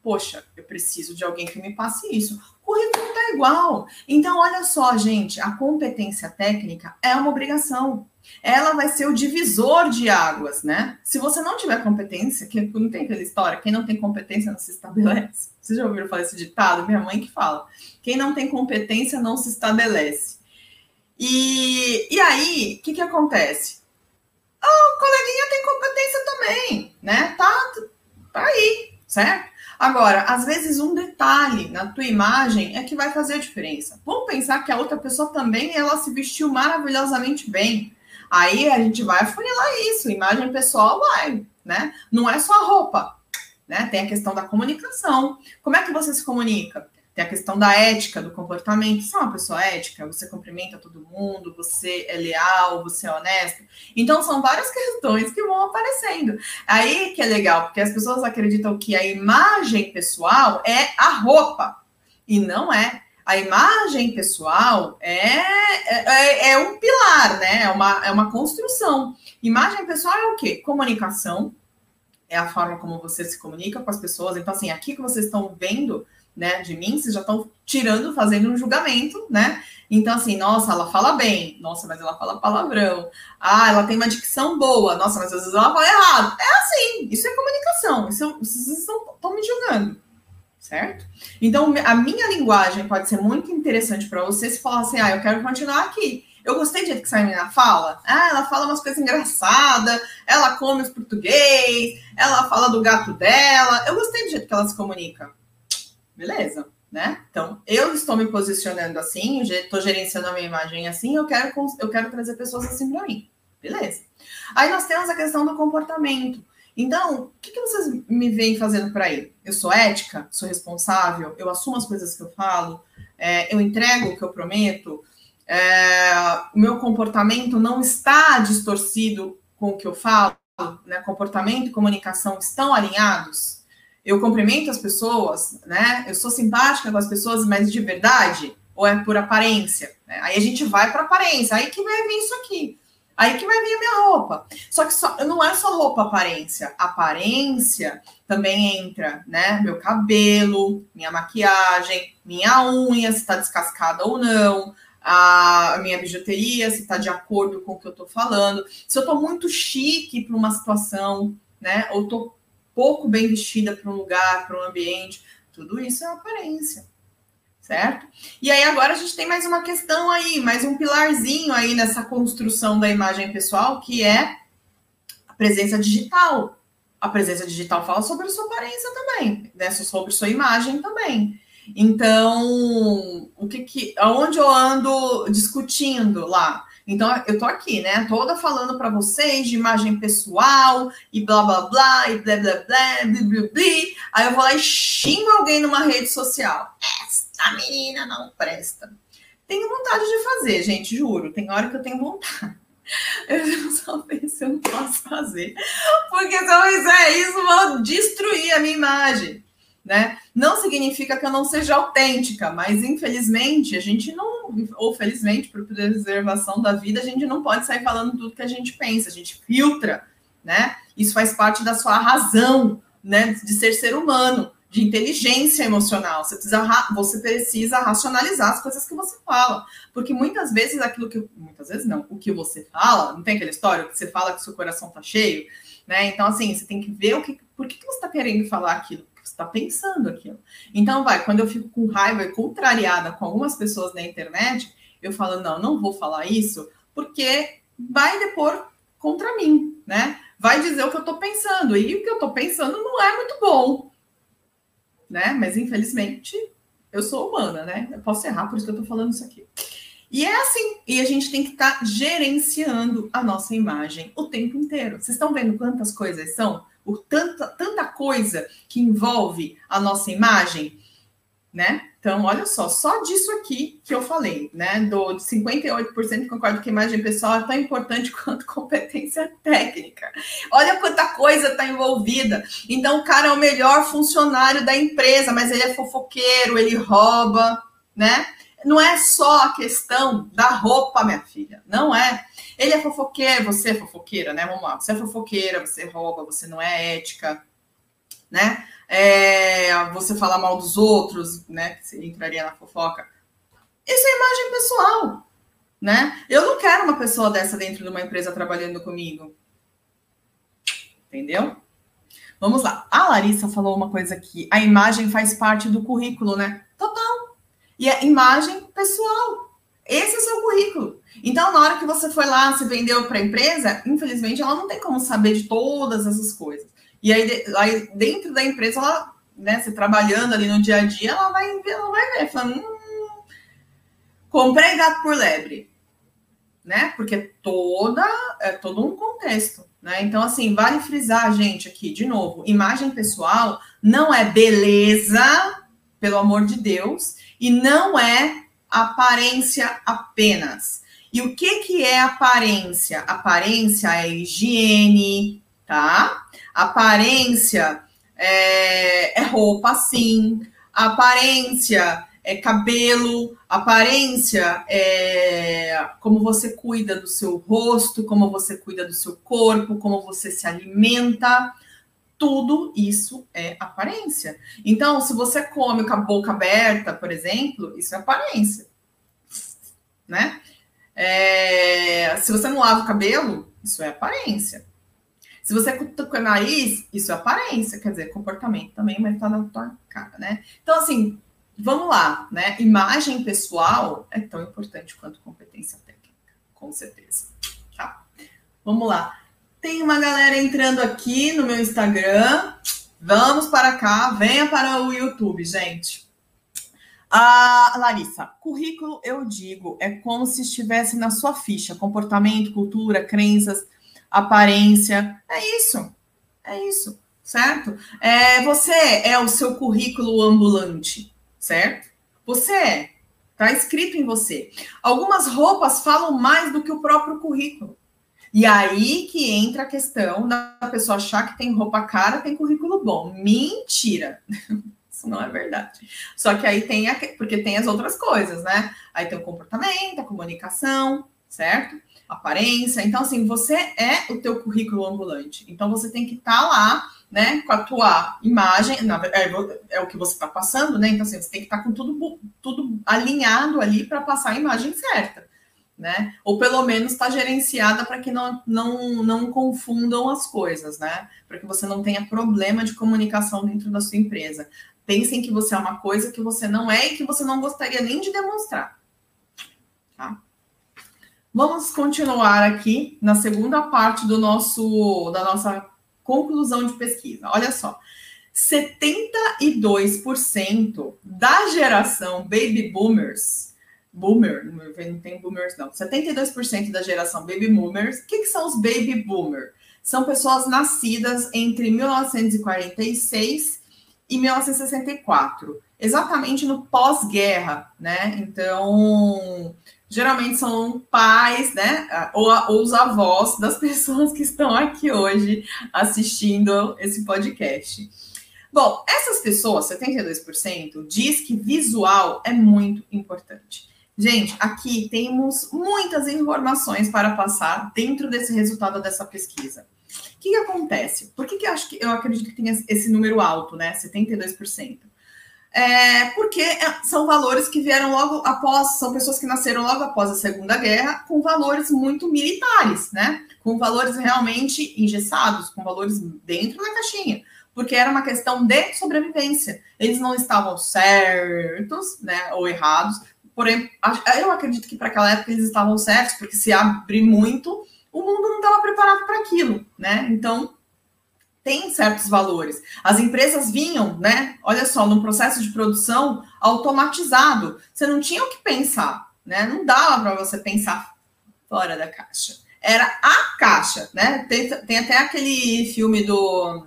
S1: Poxa, eu preciso de alguém que me passe isso. O currículo está igual. Então, olha só, gente, a competência técnica é uma obrigação ela vai ser o divisor de águas, né? Se você não tiver competência, que não tem aquela história, quem não tem competência não se estabelece. Vocês já ouviram falar esse ditado? Minha mãe que fala. Quem não tem competência não se estabelece. E, e aí, o que, que acontece? Oh, o coleguinha tem competência também, né? Tá, tá aí, certo? Agora, às vezes um detalhe na tua imagem é que vai fazer a diferença. Vamos pensar que a outra pessoa também ela se vestiu maravilhosamente bem. Aí a gente vai afunilar isso, imagem pessoal vai, né? Não é só a roupa, né? Tem a questão da comunicação. Como é que você se comunica? Tem a questão da ética, do comportamento. Você é uma pessoa ética, você cumprimenta todo mundo, você é leal, você é honesto. Então, são várias questões que vão aparecendo. Aí que é legal, porque as pessoas acreditam que a imagem pessoal é a roupa. E não é. A imagem pessoal é, é, é, um pilar, né? É uma, é uma construção. Imagem pessoal é o quê? Comunicação. É a forma como você se comunica com as pessoas. Então, assim, aqui que vocês estão vendo, né, de mim, vocês já estão tirando, fazendo um julgamento, né? Então, assim, nossa, ela fala bem, nossa, mas ela fala palavrão. Ah, ela tem uma dicção boa, nossa, mas às vezes ela fala errado. É assim, isso é comunicação. Isso, vocês estão me julgando certo? Então, a minha linguagem pode ser muito interessante para você se falar assim, ah, eu quero continuar aqui. Eu gostei do jeito que essa menina fala. Ah, ela fala umas coisas engraçadas, ela come os português, ela fala do gato dela. Eu gostei do jeito que ela se comunica. Beleza, né? Então, eu estou me posicionando assim, estou gerenciando a minha imagem assim, eu quero, eu quero trazer pessoas assim para mim. Beleza. Aí nós temos a questão do comportamento. Então, o que, que vocês me veem fazendo por aí? Eu sou ética, sou responsável, eu assumo as coisas que eu falo, é, eu entrego o que eu prometo, é, o meu comportamento não está distorcido com o que eu falo, né? comportamento e comunicação estão alinhados. Eu cumprimento as pessoas, né? Eu sou simpática com as pessoas, mas de verdade ou é por aparência? Né? Aí a gente vai para aparência, aí que vai vir isso aqui. Aí que vai vir a minha roupa. Só que só, não é só roupa aparência. Aparência também entra, né? Meu cabelo, minha maquiagem, minha unha, se tá descascada ou não, a minha bijuteria, se está de acordo com o que eu estou falando, se eu estou muito chique para uma situação, né? Ou estou pouco bem vestida para um lugar, para um ambiente, tudo isso é aparência, certo? E aí agora a gente tem mais uma questão aí, mais um pilarzinho aí nessa construção da imagem pessoal, que é a presença digital. A presença digital fala sobre a sua aparência também, né? sobre sua imagem também. Então, o que que, aonde eu ando discutindo lá? Então, eu tô aqui, né, toda falando para vocês de imagem pessoal e blá blá blá e blá blá blá, blá, blá, blá. Aí eu vou lá e xingo alguém numa rede social. Essa menina não presta. Tenho vontade de fazer, gente, juro. Tem hora que eu tenho vontade. Eu só penso, eu não posso fazer. Porque se eu fizer isso, vou destruir a minha imagem né? Não significa que eu não seja autêntica, mas infelizmente a gente não, ou felizmente, por preservação da vida, a gente não pode sair falando tudo que a gente pensa, a gente filtra, né? Isso faz parte da sua razão, né? De ser ser humano, de inteligência emocional. Você precisa, você precisa racionalizar as coisas que você fala, porque muitas vezes aquilo que, muitas vezes não, o que você fala, não tem aquela história que você fala que seu coração tá cheio, né? Então assim, você tem que ver o que, por que, que você está querendo falar aquilo você está pensando aquilo. Então, vai, quando eu fico com raiva e contrariada com algumas pessoas na internet, eu falo, não, não vou falar isso, porque vai depor contra mim, né? Vai dizer o que eu estou pensando, e o que eu estou pensando não é muito bom, né? Mas, infelizmente, eu sou humana, né? Eu posso errar, por isso que eu estou falando isso aqui. E é assim, e a gente tem que estar tá gerenciando a nossa imagem o tempo inteiro. Vocês estão vendo quantas coisas são? por tanta, tanta coisa que envolve a nossa imagem, né? Então, olha só, só disso aqui que eu falei, né? Do de 58% concordo que a imagem pessoal é tão importante quanto competência técnica. Olha quanta coisa está envolvida. Então, o cara é o melhor funcionário da empresa, mas ele é fofoqueiro, ele rouba, né? Não é só a questão da roupa, minha filha. Não é. Ele é fofoqueiro, você é fofoqueira, né? Vamos lá. Você é fofoqueira, você rouba, você não é ética, né? É, você fala mal dos outros, né? Que você entraria na fofoca. Isso é imagem pessoal, né? Eu não quero uma pessoa dessa dentro de uma empresa trabalhando comigo. Entendeu? Vamos lá. A Larissa falou uma coisa aqui. A imagem faz parte do currículo, né? Total. E é imagem pessoal. Esse é o seu currículo. Então, na hora que você foi lá, se vendeu para a empresa, infelizmente, ela não tem como saber de todas essas coisas. E aí, aí dentro da empresa, ela, né, você trabalhando ali no dia a dia, ela vai, ela vai ver, falando, hum, comprei gato por lebre, né? Porque toda, é todo um contexto, né? Então, assim, vale frisar, gente, aqui, de novo, imagem pessoal não é beleza, pelo amor de Deus, e não é aparência apenas. E o que, que é aparência? Aparência é higiene, tá? Aparência é, é roupa, sim. Aparência é cabelo, aparência é como você cuida do seu rosto, como você cuida do seu corpo, como você se alimenta. Tudo isso é aparência. Então, se você come com a boca aberta, por exemplo, isso é aparência, né? É, se você não lava o cabelo, isso é aparência. Se você cutuca o nariz, isso é aparência, quer dizer, comportamento também, mas tá na tua cara, né? Então, assim, vamos lá, né? Imagem pessoal é tão importante quanto competência técnica, com certeza. Tá? Vamos lá. Tem uma galera entrando aqui no meu Instagram. Vamos para cá, venha para o YouTube, gente. A Larissa, currículo, eu digo, é como se estivesse na sua ficha: comportamento, cultura, crenças, aparência. É isso. É isso, certo? É, você é o seu currículo ambulante, certo? Você é. Está escrito em você. Algumas roupas falam mais do que o próprio currículo. E aí que entra a questão da pessoa achar que tem roupa cara, tem currículo bom. Mentira! Isso não é verdade. Só que aí tem, a, porque tem as outras coisas, né? Aí tem o comportamento, a comunicação, certo? Aparência. Então, assim, você é o teu currículo ambulante. Então, você tem que estar tá lá né, com a tua imagem, é, é o que você está passando, né? Então, assim, você tem que estar tá com tudo, tudo alinhado ali para passar a imagem certa, né? Ou pelo menos está gerenciada para que não, não, não confundam as coisas, né? Para que você não tenha problema de comunicação dentro da sua empresa. Pensem que você é uma coisa que você não é e que você não gostaria nem de demonstrar. Tá? Vamos continuar aqui na segunda parte do nosso da nossa Conclusão de pesquisa. Olha só. 72% da geração baby boomers, boomer, não tem boomers não, 72% da geração baby boomers, o que, que são os baby boomers? São pessoas nascidas entre 1946 e 1964, exatamente no pós-guerra, né? Então, geralmente são pais, né, ou, ou, os avós das pessoas que estão aqui hoje assistindo esse podcast. Bom, essas pessoas, 72%, diz que visual é muito importante. Gente, aqui temos muitas informações para passar dentro desse resultado dessa pesquisa. O que, que acontece? Por que, que eu acho que eu acredito que tem esse número alto, né? 72%? É, porque é, são valores que vieram logo após, são pessoas que nasceram logo após a Segunda Guerra, com valores muito militares, né? Com valores realmente engessados, com valores dentro da caixinha, porque era uma questão de sobrevivência. Eles não estavam certos, né, ou errados. Porém, eu acredito que para aquela época eles estavam certos, porque se abrir muito, o mundo não estava preparado para aquilo, né? Então, tem certos valores. As empresas vinham, né? Olha só, num processo de produção automatizado. Você não tinha o que pensar, né? Não dava para você pensar fora da caixa. Era a caixa, né? Tem, tem até aquele filme do,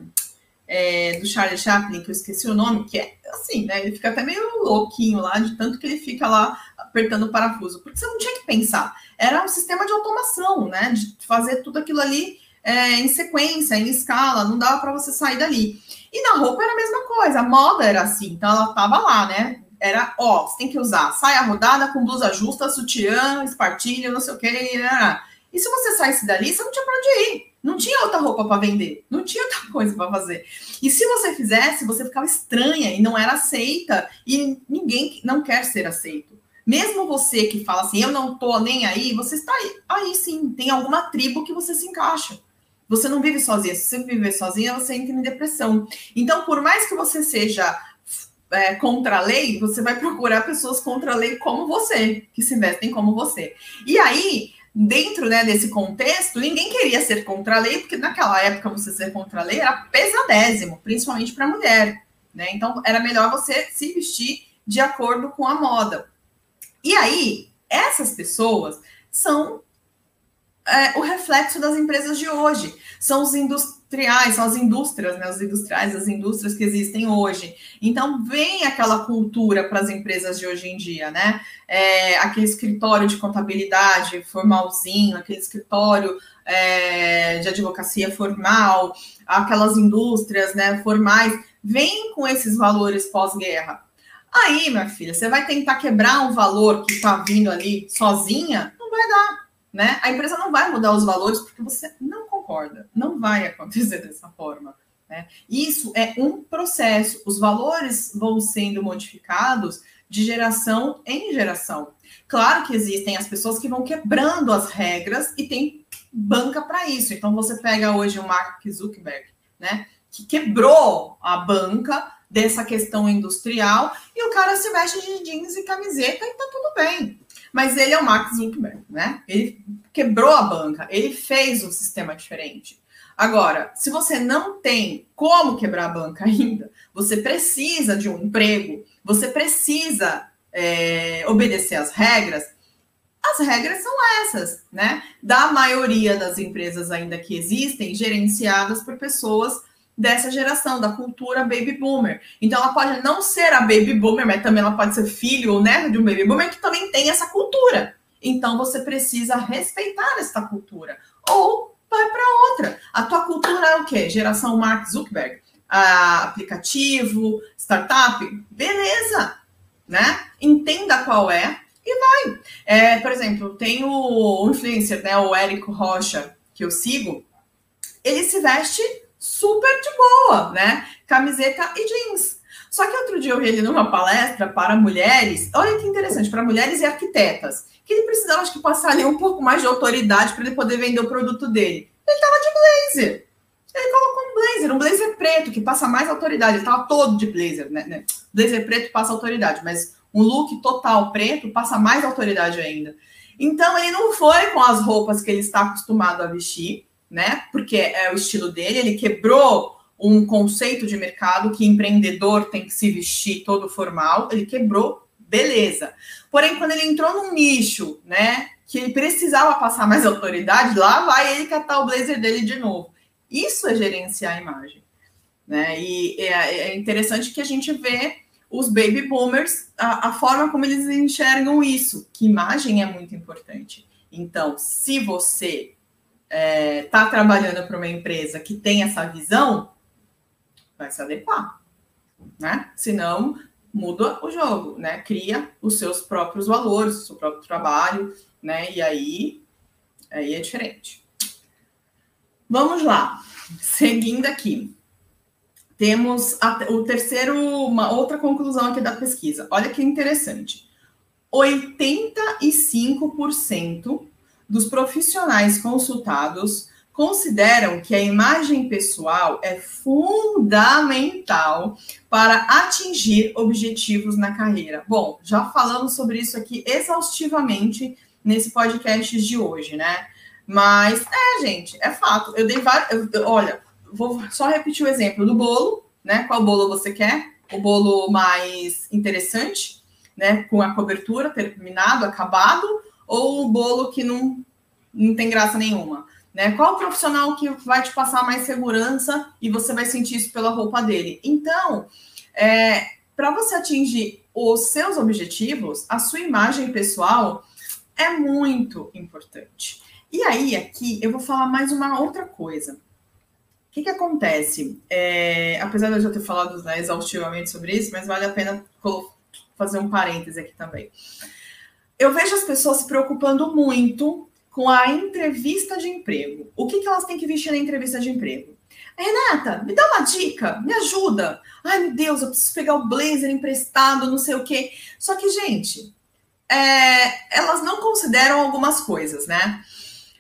S1: é, do Charlie Chaplin, que eu esqueci o nome, que é assim, né? Ele fica até meio louquinho lá, de tanto que ele fica lá apertando o parafuso. Porque você não tinha que pensar. Era um sistema de automação, né? De fazer tudo aquilo ali é, em sequência, em escala, não dava para você sair dali. E na roupa era a mesma coisa, a moda era assim, então ela tava lá, né? Era, ó, você tem que usar saia rodada com blusa justa, sutiã, espartilho, não sei o que. E se você saísse dali, você não tinha para onde ir. Não tinha outra roupa para vender, não tinha outra coisa para fazer. E se você fizesse, você ficava estranha e não era aceita, e ninguém não quer ser aceito. Mesmo você que fala assim, eu não tô nem aí, você está aí, aí sim, tem alguma tribo que você se encaixa. Você não vive sozinha. Se você viver sozinha, você entra em depressão. Então, por mais que você seja é, contra a lei, você vai procurar pessoas contra a lei como você, que se vestem como você. E aí, dentro né, desse contexto, ninguém queria ser contra a lei, porque naquela época você ser contra a lei era pesadésimo, principalmente para mulher. Né? Então, era melhor você se vestir de acordo com a moda. E aí, essas pessoas são é, o reflexo das empresas de hoje. São os industriais, são as indústrias, né? Os industriais, as indústrias que existem hoje. Então, vem aquela cultura para as empresas de hoje em dia, né? É, aquele escritório de contabilidade formalzinho, aquele escritório é, de advocacia formal, aquelas indústrias né, formais, vem com esses valores pós-guerra. Aí, minha filha, você vai tentar quebrar um valor que está vindo ali sozinha? Não vai dar né? A empresa não vai mudar os valores porque você não concorda. Não vai acontecer dessa forma. Né? Isso é um processo. Os valores vão sendo modificados de geração em geração. Claro que existem as pessoas que vão quebrando as regras e tem banca para isso. Então você pega hoje o Mark Zuckerberg, né? Que quebrou a banca dessa questão industrial e o cara se veste de jeans e camiseta e tá tudo bem. Mas ele é o Max Zuckerberg, né? Ele quebrou a banca, ele fez um sistema diferente. Agora, se você não tem como quebrar a banca ainda, você precisa de um emprego, você precisa é, obedecer às regras, as regras são essas, né? Da maioria das empresas ainda que existem, gerenciadas por pessoas dessa geração, da cultura baby boomer. Então ela pode não ser a baby boomer, mas também ela pode ser filho ou neto de um baby boomer que também tem essa cultura. Então você precisa respeitar essa cultura. Ou vai para outra. A tua cultura é o quê? Geração Mark Zuckerberg, ah, aplicativo, startup, beleza, né? Entenda qual é e vai. É, por exemplo, tem o influencer, né, o Érico Rocha, que eu sigo, ele se veste super de boa, né? Camiseta e jeans. Só que outro dia eu vi ele numa palestra para mulheres, olha que interessante, para mulheres e arquitetas, que ele precisava, acho que, passar ali um pouco mais de autoridade para ele poder vender o produto dele. Ele estava de blazer. Ele colocou um blazer, um blazer preto, que passa mais autoridade. Ele estava todo de blazer, né, né? Blazer preto passa autoridade, mas um look total preto passa mais autoridade ainda. Então, ele não foi com as roupas que ele está acostumado a vestir, né? Porque é o estilo dele. Ele quebrou um conceito de mercado que empreendedor tem que se vestir todo formal. Ele quebrou, beleza. Porém, quando ele entrou num nicho, né? Que ele precisava passar mais autoridade, lá vai ele catar o blazer dele de novo. Isso é gerenciar a imagem. Né? E é, é interessante que a gente vê os baby boomers, a, a, forma como eles enxergam isso, que imagem é muito importante. Então, se você está é, tá trabalhando para uma empresa que tem essa visão, vai se adequar, né? Senão, muda o jogo, né? Cria os seus próprios valores, o seu próprio trabalho, né? E aí, aí é diferente. Vamos lá, seguindo aqui. Temos a, o terceiro, uma outra conclusão aqui da pesquisa. Olha que interessante. 85% dos profissionais consultados consideram que a imagem pessoal é fundamental para atingir objetivos na carreira. Bom, já falamos sobre isso aqui exaustivamente nesse podcast de hoje, né? Mas é, gente, é fato. Eu dei vários. Olha, vou só repetir o exemplo do bolo, né? Qual bolo você quer? O bolo mais interessante, né? Com a cobertura terminado, acabado, ou o bolo que não, não tem graça nenhuma? Né? Qual o profissional que vai te passar mais segurança e você vai sentir isso pela roupa dele? Então, é, para você atingir os seus objetivos, a sua imagem pessoal é muito importante. E aí, aqui, eu vou falar mais uma outra coisa que, que acontece? É, apesar de eu já ter falado né, exaustivamente sobre isso, mas vale a pena fazer um parêntese aqui também. Eu vejo as pessoas se preocupando muito com a entrevista de emprego. O que, que elas têm que vestir na entrevista de emprego? Renata, me dá uma dica, me ajuda. Ai, meu Deus, eu preciso pegar o blazer emprestado, não sei o quê. Só que, gente, é, elas não consideram algumas coisas, né?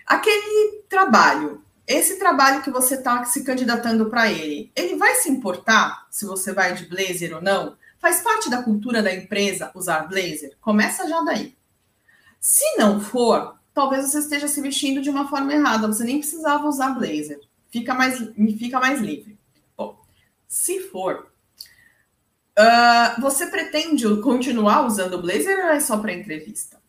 S1: Aquele trabalho esse trabalho que você está se candidatando para ele, ele vai se importar se você vai de blazer ou não? Faz parte da cultura da empresa usar blazer? Começa já daí. Se não for, talvez você esteja se vestindo de uma forma errada, você nem precisava usar blazer. Fica mais, fica mais livre. Bom, se for, uh, você pretende continuar usando blazer ou é só para entrevista?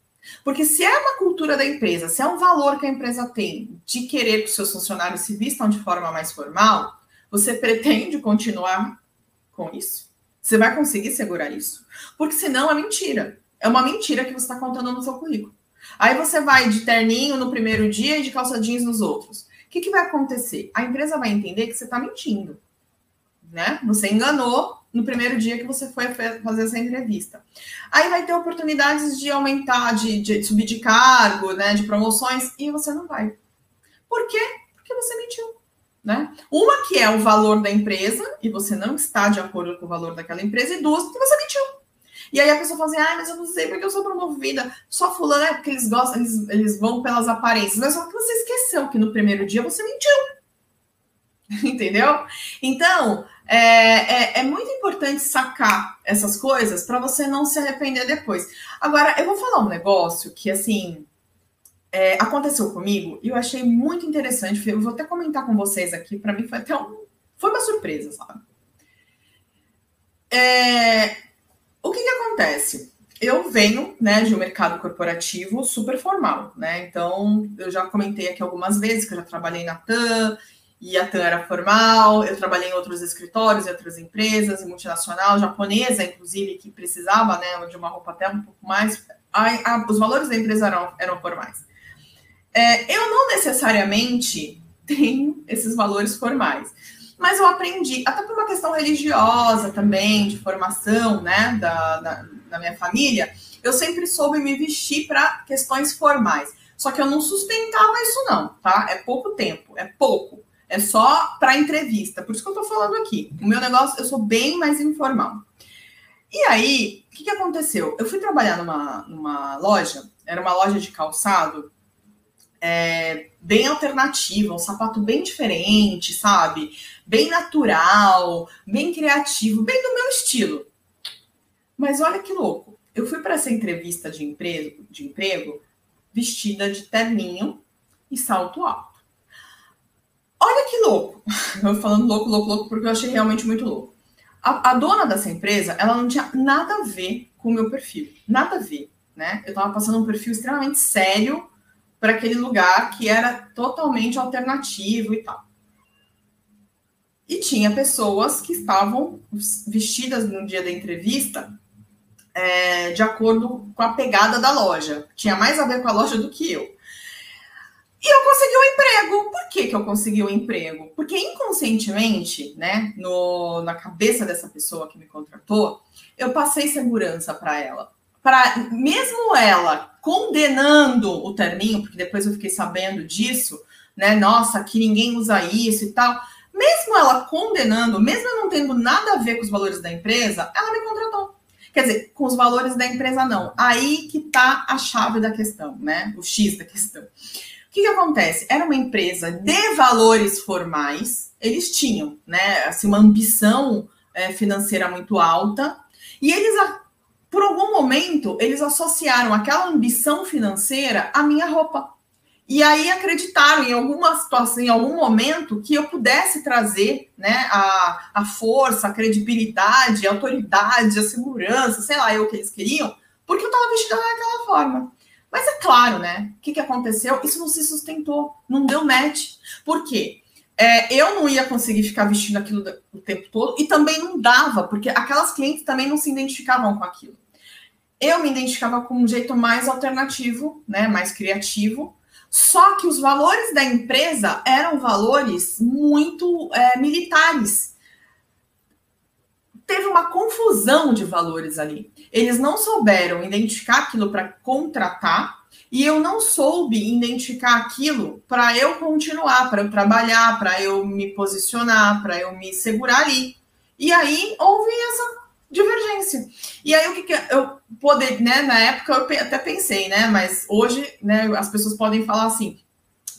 S1: Porque se é uma cultura da empresa, se é um valor que a empresa tem de querer que os seus funcionários se vistam de forma mais formal, você pretende continuar com isso? Você vai conseguir segurar isso? Porque senão é mentira. É uma mentira que você está contando no seu currículo. Aí você vai de terninho no primeiro dia e de calça jeans nos outros. O que, que vai acontecer? A empresa vai entender que você está mentindo. Né? Você enganou no primeiro dia que você foi fazer essa entrevista. Aí vai ter oportunidades de aumentar, de, de subir de cargo, né, de promoções, e você não vai. Por quê? Porque você mentiu. Né? Uma que é o valor da empresa, e você não está de acordo com o valor daquela empresa, e duas, porque você mentiu. E aí a pessoa fala assim, ah, mas eu não sei porque eu sou promovida. Só fulano é porque eles gostam, eles, eles vão pelas aparências. Mas só que você esqueceu que no primeiro dia você mentiu. Entendeu? Então, é, é, é, muito importante sacar essas coisas para você não se arrepender depois. Agora, eu vou falar um negócio que, assim, é, aconteceu comigo e eu achei muito interessante. Eu vou até comentar com vocês aqui. Para mim, foi até um, foi uma surpresa, sabe? O que, que acontece? Eu venho né, de um mercado corporativo super formal, né? Então, eu já comentei aqui algumas vezes que eu já trabalhei na TAM, e a TAM era formal, eu trabalhei em outros escritórios, em outras empresas, em multinacional, japonesa, inclusive, que precisava né, de uma roupa até um pouco mais. A, a, os valores da empresa eram, eram formais. É, eu não necessariamente tenho esses valores formais, mas eu aprendi, até por uma questão religiosa também, de formação né, da, da, da minha família, eu sempre soube me vestir para questões formais. Só que eu não sustentava isso, não, tá? É pouco tempo, é pouco. É só para entrevista. Por isso que eu tô falando aqui. O meu negócio, eu sou bem mais informal. E aí, o que, que aconteceu? Eu fui trabalhar numa, numa loja, era uma loja de calçado, é, bem alternativa, um sapato bem diferente, sabe? Bem natural, bem criativo, bem do meu estilo. Mas olha que louco. Eu fui para essa entrevista de emprego, de emprego vestida de terninho e salto alto. Olha que louco. Eu falando louco, louco, louco, porque eu achei realmente muito louco. A, a, dona dessa empresa, ela não tinha nada a ver com o meu perfil. Nada a ver, né? Eu tava passando um perfil extremamente sério para aquele lugar que era totalmente alternativo e tal. E tinha pessoas que estavam vestidas no dia da entrevista é, de acordo com a pegada da loja. Tinha mais a ver com a loja do que eu. E eu consegui um emprego. Por que, que eu consegui um emprego? Porque inconscientemente, né, no, na cabeça dessa pessoa que me contratou, eu passei segurança para ela. Para mesmo ela condenando o terninho, porque depois eu fiquei sabendo disso, né? Nossa, que ninguém usa isso e tal. Mesmo ela condenando, mesmo não tendo nada a ver com os valores da empresa, ela me contratou. Quer dizer, com os valores da empresa, não. Aí que tá a chave da questão, né? O X da questão. O que, que acontece? Era uma empresa de valores formais, eles tinham, né, assim, uma ambição é, financeira muito alta, e eles, por algum momento, eles associaram aquela ambição financeira à minha roupa. E aí acreditaram em alguma situação, em algum momento, que eu pudesse trazer né, a, a força, a credibilidade, a autoridade, a segurança, sei lá, eu que eles queriam, porque eu estava vestida daquela forma. Mas é claro, né? O que, que aconteceu? Isso não se sustentou, não deu match. Por quê? É, eu não ia conseguir ficar vestindo aquilo o tempo todo e também não dava, porque aquelas clientes também não se identificavam com aquilo. Eu me identificava com um jeito mais alternativo, né, mais criativo, só que os valores da empresa eram valores muito é, militares. Teve uma confusão de valores ali. Eles não souberam identificar aquilo para contratar e eu não soube identificar aquilo para eu continuar, para eu trabalhar, para eu me posicionar, para eu me segurar ali. E aí houve essa divergência. E aí o que, que eu poder, né? Na época eu até pensei, né? Mas hoje, né? As pessoas podem falar assim: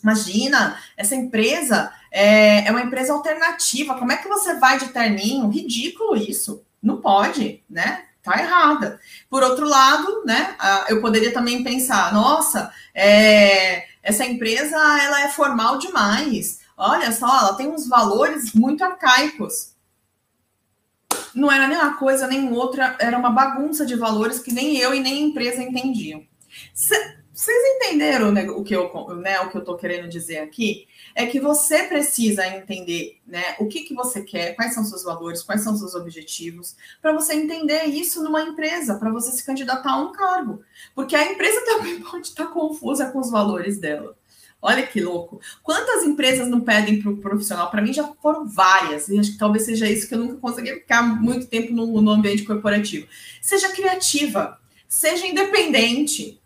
S1: imagina, essa empresa é, é uma empresa alternativa. Como é que você vai de terninho? Ridículo isso. Não pode, né? Tá errada. Por outro lado, né? Eu poderia também pensar: nossa, é, essa empresa ela é formal demais. Olha só, ela tem uns valores muito arcaicos não era nem uma coisa nem outra, era uma bagunça de valores que nem eu e nem a empresa entendiam. Vocês entenderam né, o que eu né, o que eu estou querendo dizer aqui? É que você precisa entender né, o que, que você quer, quais são seus valores, quais são seus objetivos, para você entender isso numa empresa, para você se candidatar a um cargo. Porque a empresa também pode estar confusa com os valores dela. Olha que louco. Quantas empresas não pedem para o profissional? Para mim já foram várias, e acho que talvez seja isso que eu nunca consegui ficar muito tempo no, no ambiente corporativo. Seja criativa, seja independente.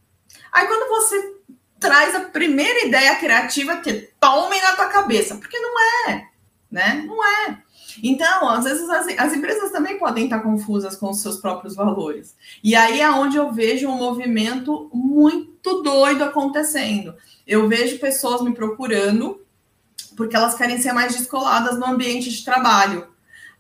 S1: Aí quando você traz a primeira ideia criativa que tome na tua cabeça, porque não é, né? Não é. Então, às vezes as, as, empresas também podem estar confusas com os seus próprios valores. E aí é onde eu vejo um movimento muito doido acontecendo. Eu vejo pessoas me procurando porque elas querem ser mais descoladas no ambiente de trabalho.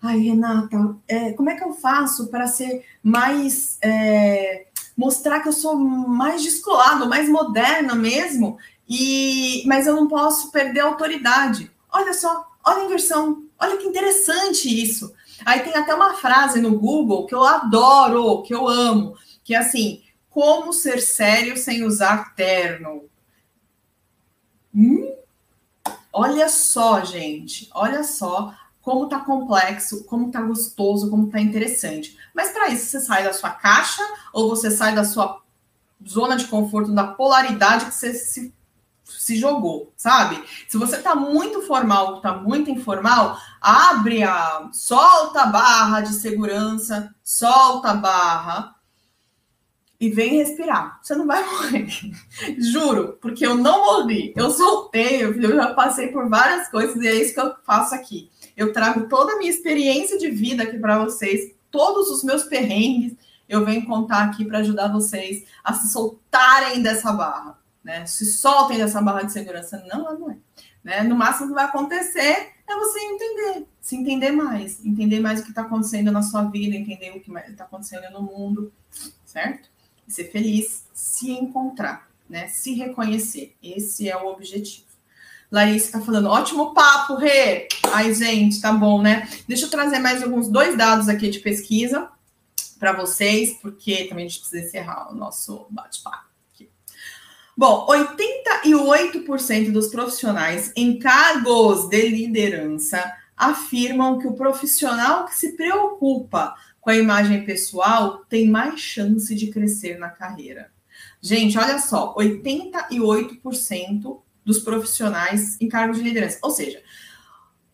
S1: Ai, Renata, é, como é que eu faço para ser mais. É, mostrar que eu sou mais descolado, mais moderna mesmo, e mas eu não posso perder a autoridade. Olha só, olha a inversão, olha que interessante isso. Aí tem até uma frase no Google que eu adoro, que eu amo, que é assim: como ser sério sem usar terno? Hum? Olha só, gente, olha só como tá complexo, como tá gostoso, como tá interessante. Mas para isso você sai da sua caixa ou você sai da sua zona de conforto, da polaridade que você se, se jogou, sabe? Se você tá muito formal, tá muito informal, abre a solta a barra de segurança, solta a barra e vem respirar. Você não vai morrer. Juro, porque eu não morri. Eu soltei, eu já passei por várias coisas e é isso que eu faço aqui. Eu trago toda a minha experiência de vida aqui para vocês, todos os meus perrengues, eu venho contar aqui para ajudar vocês a se soltarem dessa barra, né? Se soltem dessa barra de segurança. Não, não é. Né? No máximo que vai acontecer é você entender, se entender mais, entender mais o que está acontecendo na sua vida, entender o que está acontecendo no mundo, certo? E ser feliz, se encontrar, né? Se reconhecer. Esse é o objetivo. Larissa está falando, ótimo papo, Rê. Ai, gente, tá bom, né? Deixa eu trazer mais alguns dois dados aqui de pesquisa para vocês, porque também a gente precisa encerrar o nosso bate-papo. Bom, 88% dos profissionais em cargos de liderança afirmam que o profissional que se preocupa com a imagem pessoal tem mais chance de crescer na carreira. Gente, olha só, 88% dos profissionais em cargos de liderança, ou seja,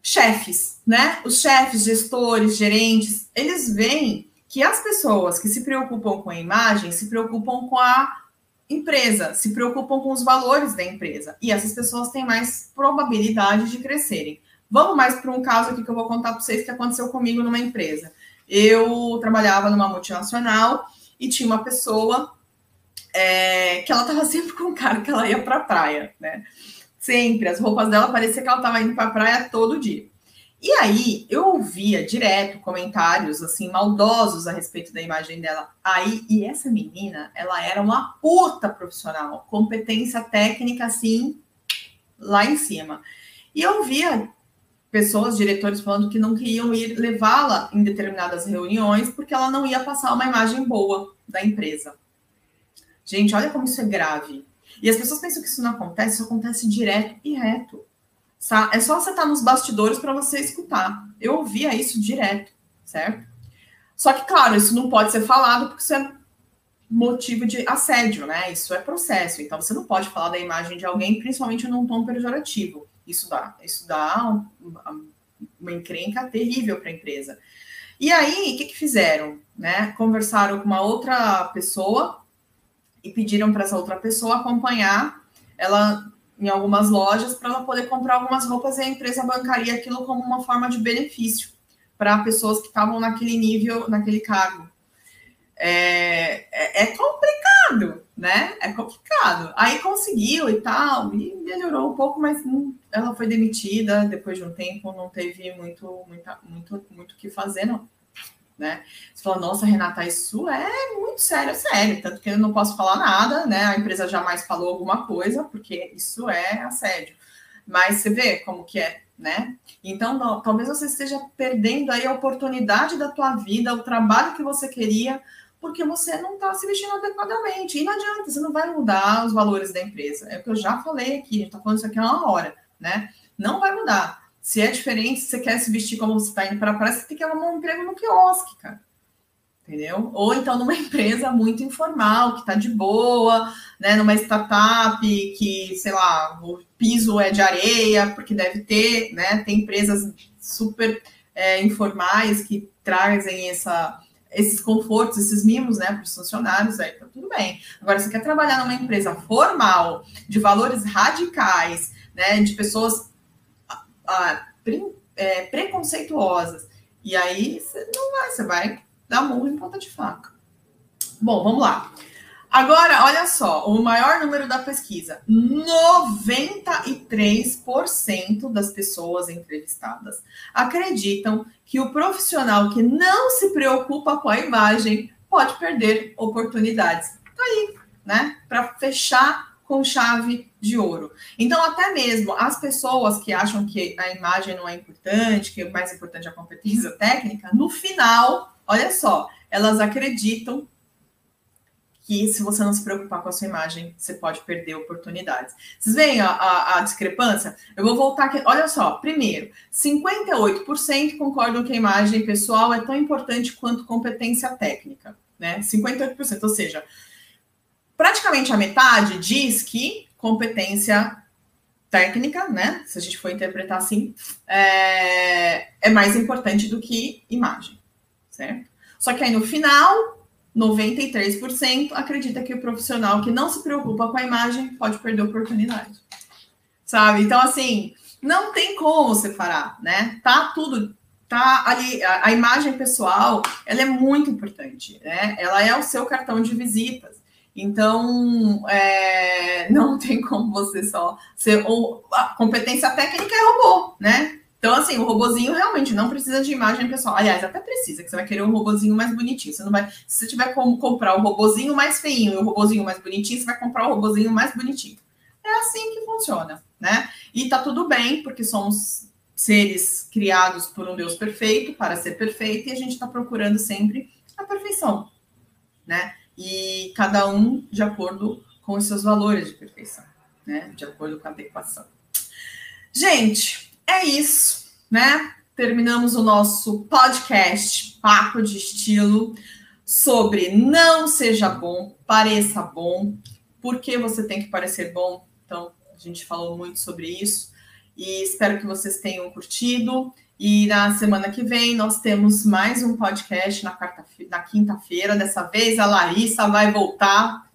S1: chefes, né? Os chefes, gestores, gerentes, eles veem que as pessoas que se preocupam com a imagem se preocupam com a empresa, se preocupam com os valores da empresa. E essas pessoas têm mais probabilidade de crescerem. Vamos mais para um caso aqui que eu vou contar para vocês que aconteceu comigo numa empresa. Eu trabalhava numa multinacional e tinha uma pessoa é, que ela estava sempre com um cara que ela ia para a praia, né? Sempre. As roupas dela parecia que ela estava indo para a praia todo dia. E aí eu ouvia direto comentários assim maldosos a respeito da imagem dela. Aí e essa menina, ela era uma puta profissional, competência técnica assim lá em cima. E eu via pessoas, diretores falando que não queriam ir levá-la em determinadas reuniões porque ela não ia passar uma imagem boa da empresa. Gente, olha como isso é grave. E as pessoas pensam que isso não acontece, isso acontece direto e reto. É só você estar nos bastidores para você escutar. Eu ouvia isso direto, certo? Só que, claro, isso não pode ser falado porque isso é motivo de assédio, né? Isso é processo. Então, você não pode falar da imagem de alguém, principalmente num tom pejorativo. Isso dá, isso dá uma, uma encrenca terrível para a empresa. E aí, o que, que fizeram? Né? Conversaram com uma outra pessoa e pediram para essa outra pessoa acompanhar ela em algumas lojas para ela poder comprar algumas roupas e a empresa bancaria aquilo como uma forma de benefício para pessoas que estavam naquele nível, naquele cargo. É, é, é, complicado, né? É complicado. Aí conseguiu e tal, e melhorou um pouco, mas ela foi demitida depois de um tempo, não teve muito, muita, muito, muito o que fazer, não né? Você fala, nossa, Renata, isso é muito sério, é sério, tanto que eu não posso falar nada, né? A empresa jamais falou alguma coisa, porque isso é assédio. Mas você vê como que é, né? Então, não, talvez você esteja perdendo aí a oportunidade da tua vida, o trabalho que você queria, porque você não está se vestindo adequadamente. E não adianta, você não vai mudar os valores da empresa. É o que eu já falei aqui, a gente está falando isso aqui há uma hora, né? Não vai mudar. Se é diferente, se você quer se vestir como você está indo para a praia, você tem que arrumar um emprego no quiosque, cara. Entendeu? Ou então numa empresa muito informal, que está de boa, né? Numa startup que, sei lá, o piso é de areia, porque deve ter, né? Tem empresas super é, informais que trazem essa, esses confortos, esses mimos, né, para os funcionários, aí tá tudo bem. Agora, você quer trabalhar numa empresa formal, de valores radicais, né, de pessoas ah, é, preconceituosas. E aí você não vai, você vai dar murro em ponta de faca. Bom, vamos lá. Agora, olha só, o maior número da pesquisa: 93% das pessoas entrevistadas acreditam que o profissional que não se preocupa com a imagem pode perder oportunidades. Tá aí, né? Para fechar com chave de ouro. Então, até mesmo as pessoas que acham que a imagem não é importante, que o mais importante é a competência técnica, no final, olha só, elas acreditam que se você não se preocupar com a sua imagem, você pode perder oportunidades. Vocês veem a, a, a discrepância? Eu vou voltar aqui. Olha só, primeiro, 58% concordam que a imagem pessoal é tão importante quanto competência técnica, né? 58%, ou seja, praticamente a metade diz que competência técnica, né? Se a gente for interpretar assim, é, é mais importante do que imagem, certo? Só que aí no final, 93% acredita que o profissional que não se preocupa com a imagem pode perder a oportunidade. Sabe? Então, assim, não tem como separar, né? Tá tudo, tá ali. A, a imagem pessoal, ela é muito importante, né? Ela é o seu cartão de visitas. Então, é, não tem como você só ser. Ou, a competência técnica é robô, né? Então, assim, o robozinho realmente não precisa de imagem pessoal. Aliás, até precisa, que você vai querer um robozinho mais bonitinho. Você não vai. Se você tiver como comprar o robozinho mais feinho e o robozinho mais bonitinho, você vai comprar o robozinho mais bonitinho. É assim que funciona, né? E tá tudo bem, porque somos seres criados por um Deus perfeito para ser perfeito, e a gente está procurando sempre a perfeição, né? E cada um de acordo com os seus valores de perfeição, né? De acordo com a adequação. Gente, é isso, né? Terminamos o nosso podcast Papo de Estilo sobre não seja bom, pareça bom. Por que você tem que parecer bom? Então, a gente falou muito sobre isso e espero que vocês tenham curtido. E na semana que vem nós temos mais um podcast na, na quinta-feira. Dessa vez a Larissa vai voltar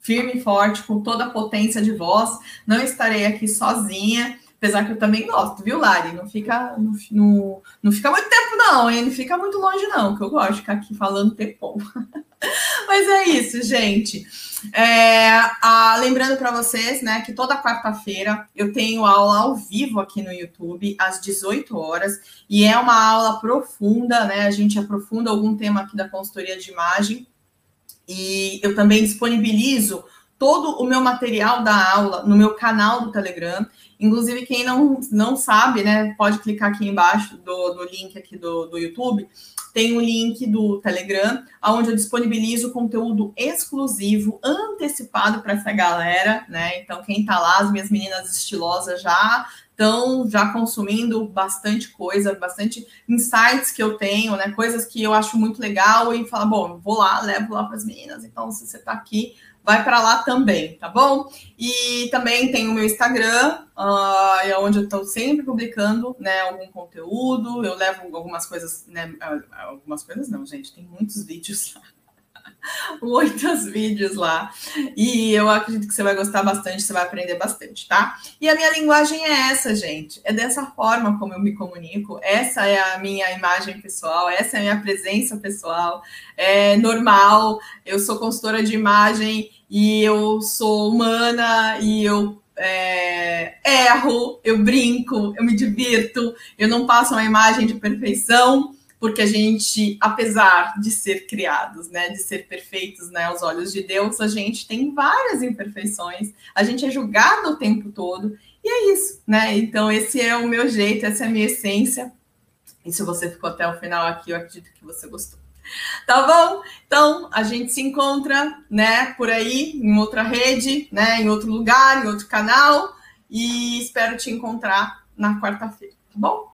S1: firme e forte, com toda a potência de voz. Não estarei aqui sozinha. Apesar que eu também gosto, viu, Lari? Não fica, não, não, não fica muito tempo, não, hein? Não fica muito longe, não, que eu gosto de ficar aqui falando tempo. Mas é isso, gente. É, a, lembrando para vocês, né, que toda quarta-feira eu tenho aula ao vivo aqui no YouTube, às 18 horas, e é uma aula profunda, né? A gente aprofunda algum tema aqui da consultoria de imagem. E eu também disponibilizo todo o meu material da aula no meu canal do Telegram. Inclusive, quem não, não sabe, né, pode clicar aqui embaixo do, do link aqui do, do YouTube. Tem o um link do Telegram, onde eu disponibilizo conteúdo exclusivo, antecipado para essa galera, né? Então, quem tá lá, as minhas meninas estilosas já estão já consumindo bastante coisa, bastante insights que eu tenho, né? Coisas que eu acho muito legal e fala, bom, vou lá, levo lá para as meninas. Então, se você está aqui, vai para lá também, tá bom? E também tem o meu Instagram, uh, onde eu estou sempre publicando, né, algum conteúdo. Eu levo algumas coisas, né, algumas coisas não, gente, tem muitos vídeos lá. muitos vídeos lá. E eu acredito que você vai gostar bastante, você vai aprender bastante, tá? E a minha linguagem é essa, gente. É dessa forma como eu me comunico. Essa é a minha imagem pessoal, essa é a minha presença pessoal. É normal. Eu sou consultora de imagem e eu sou humana e eu é, erro, eu brinco, eu me divirto, eu não passo uma imagem de perfeição, porque a gente, apesar de ser criados, né, de ser perfeitos, né, aos olhos de Deus, a gente tem várias imperfeições, a gente é julgado o tempo todo, e é isso, né? Então, esse é o meu jeito, essa é a minha essência. E se você ficou até o final aqui, eu acredito que você gostou. Tá bom? Então, a gente se encontra, né, por aí, em outra rede, né, em outro lugar, em outro canal, e espero te encontrar na quarta-feira, tá bom?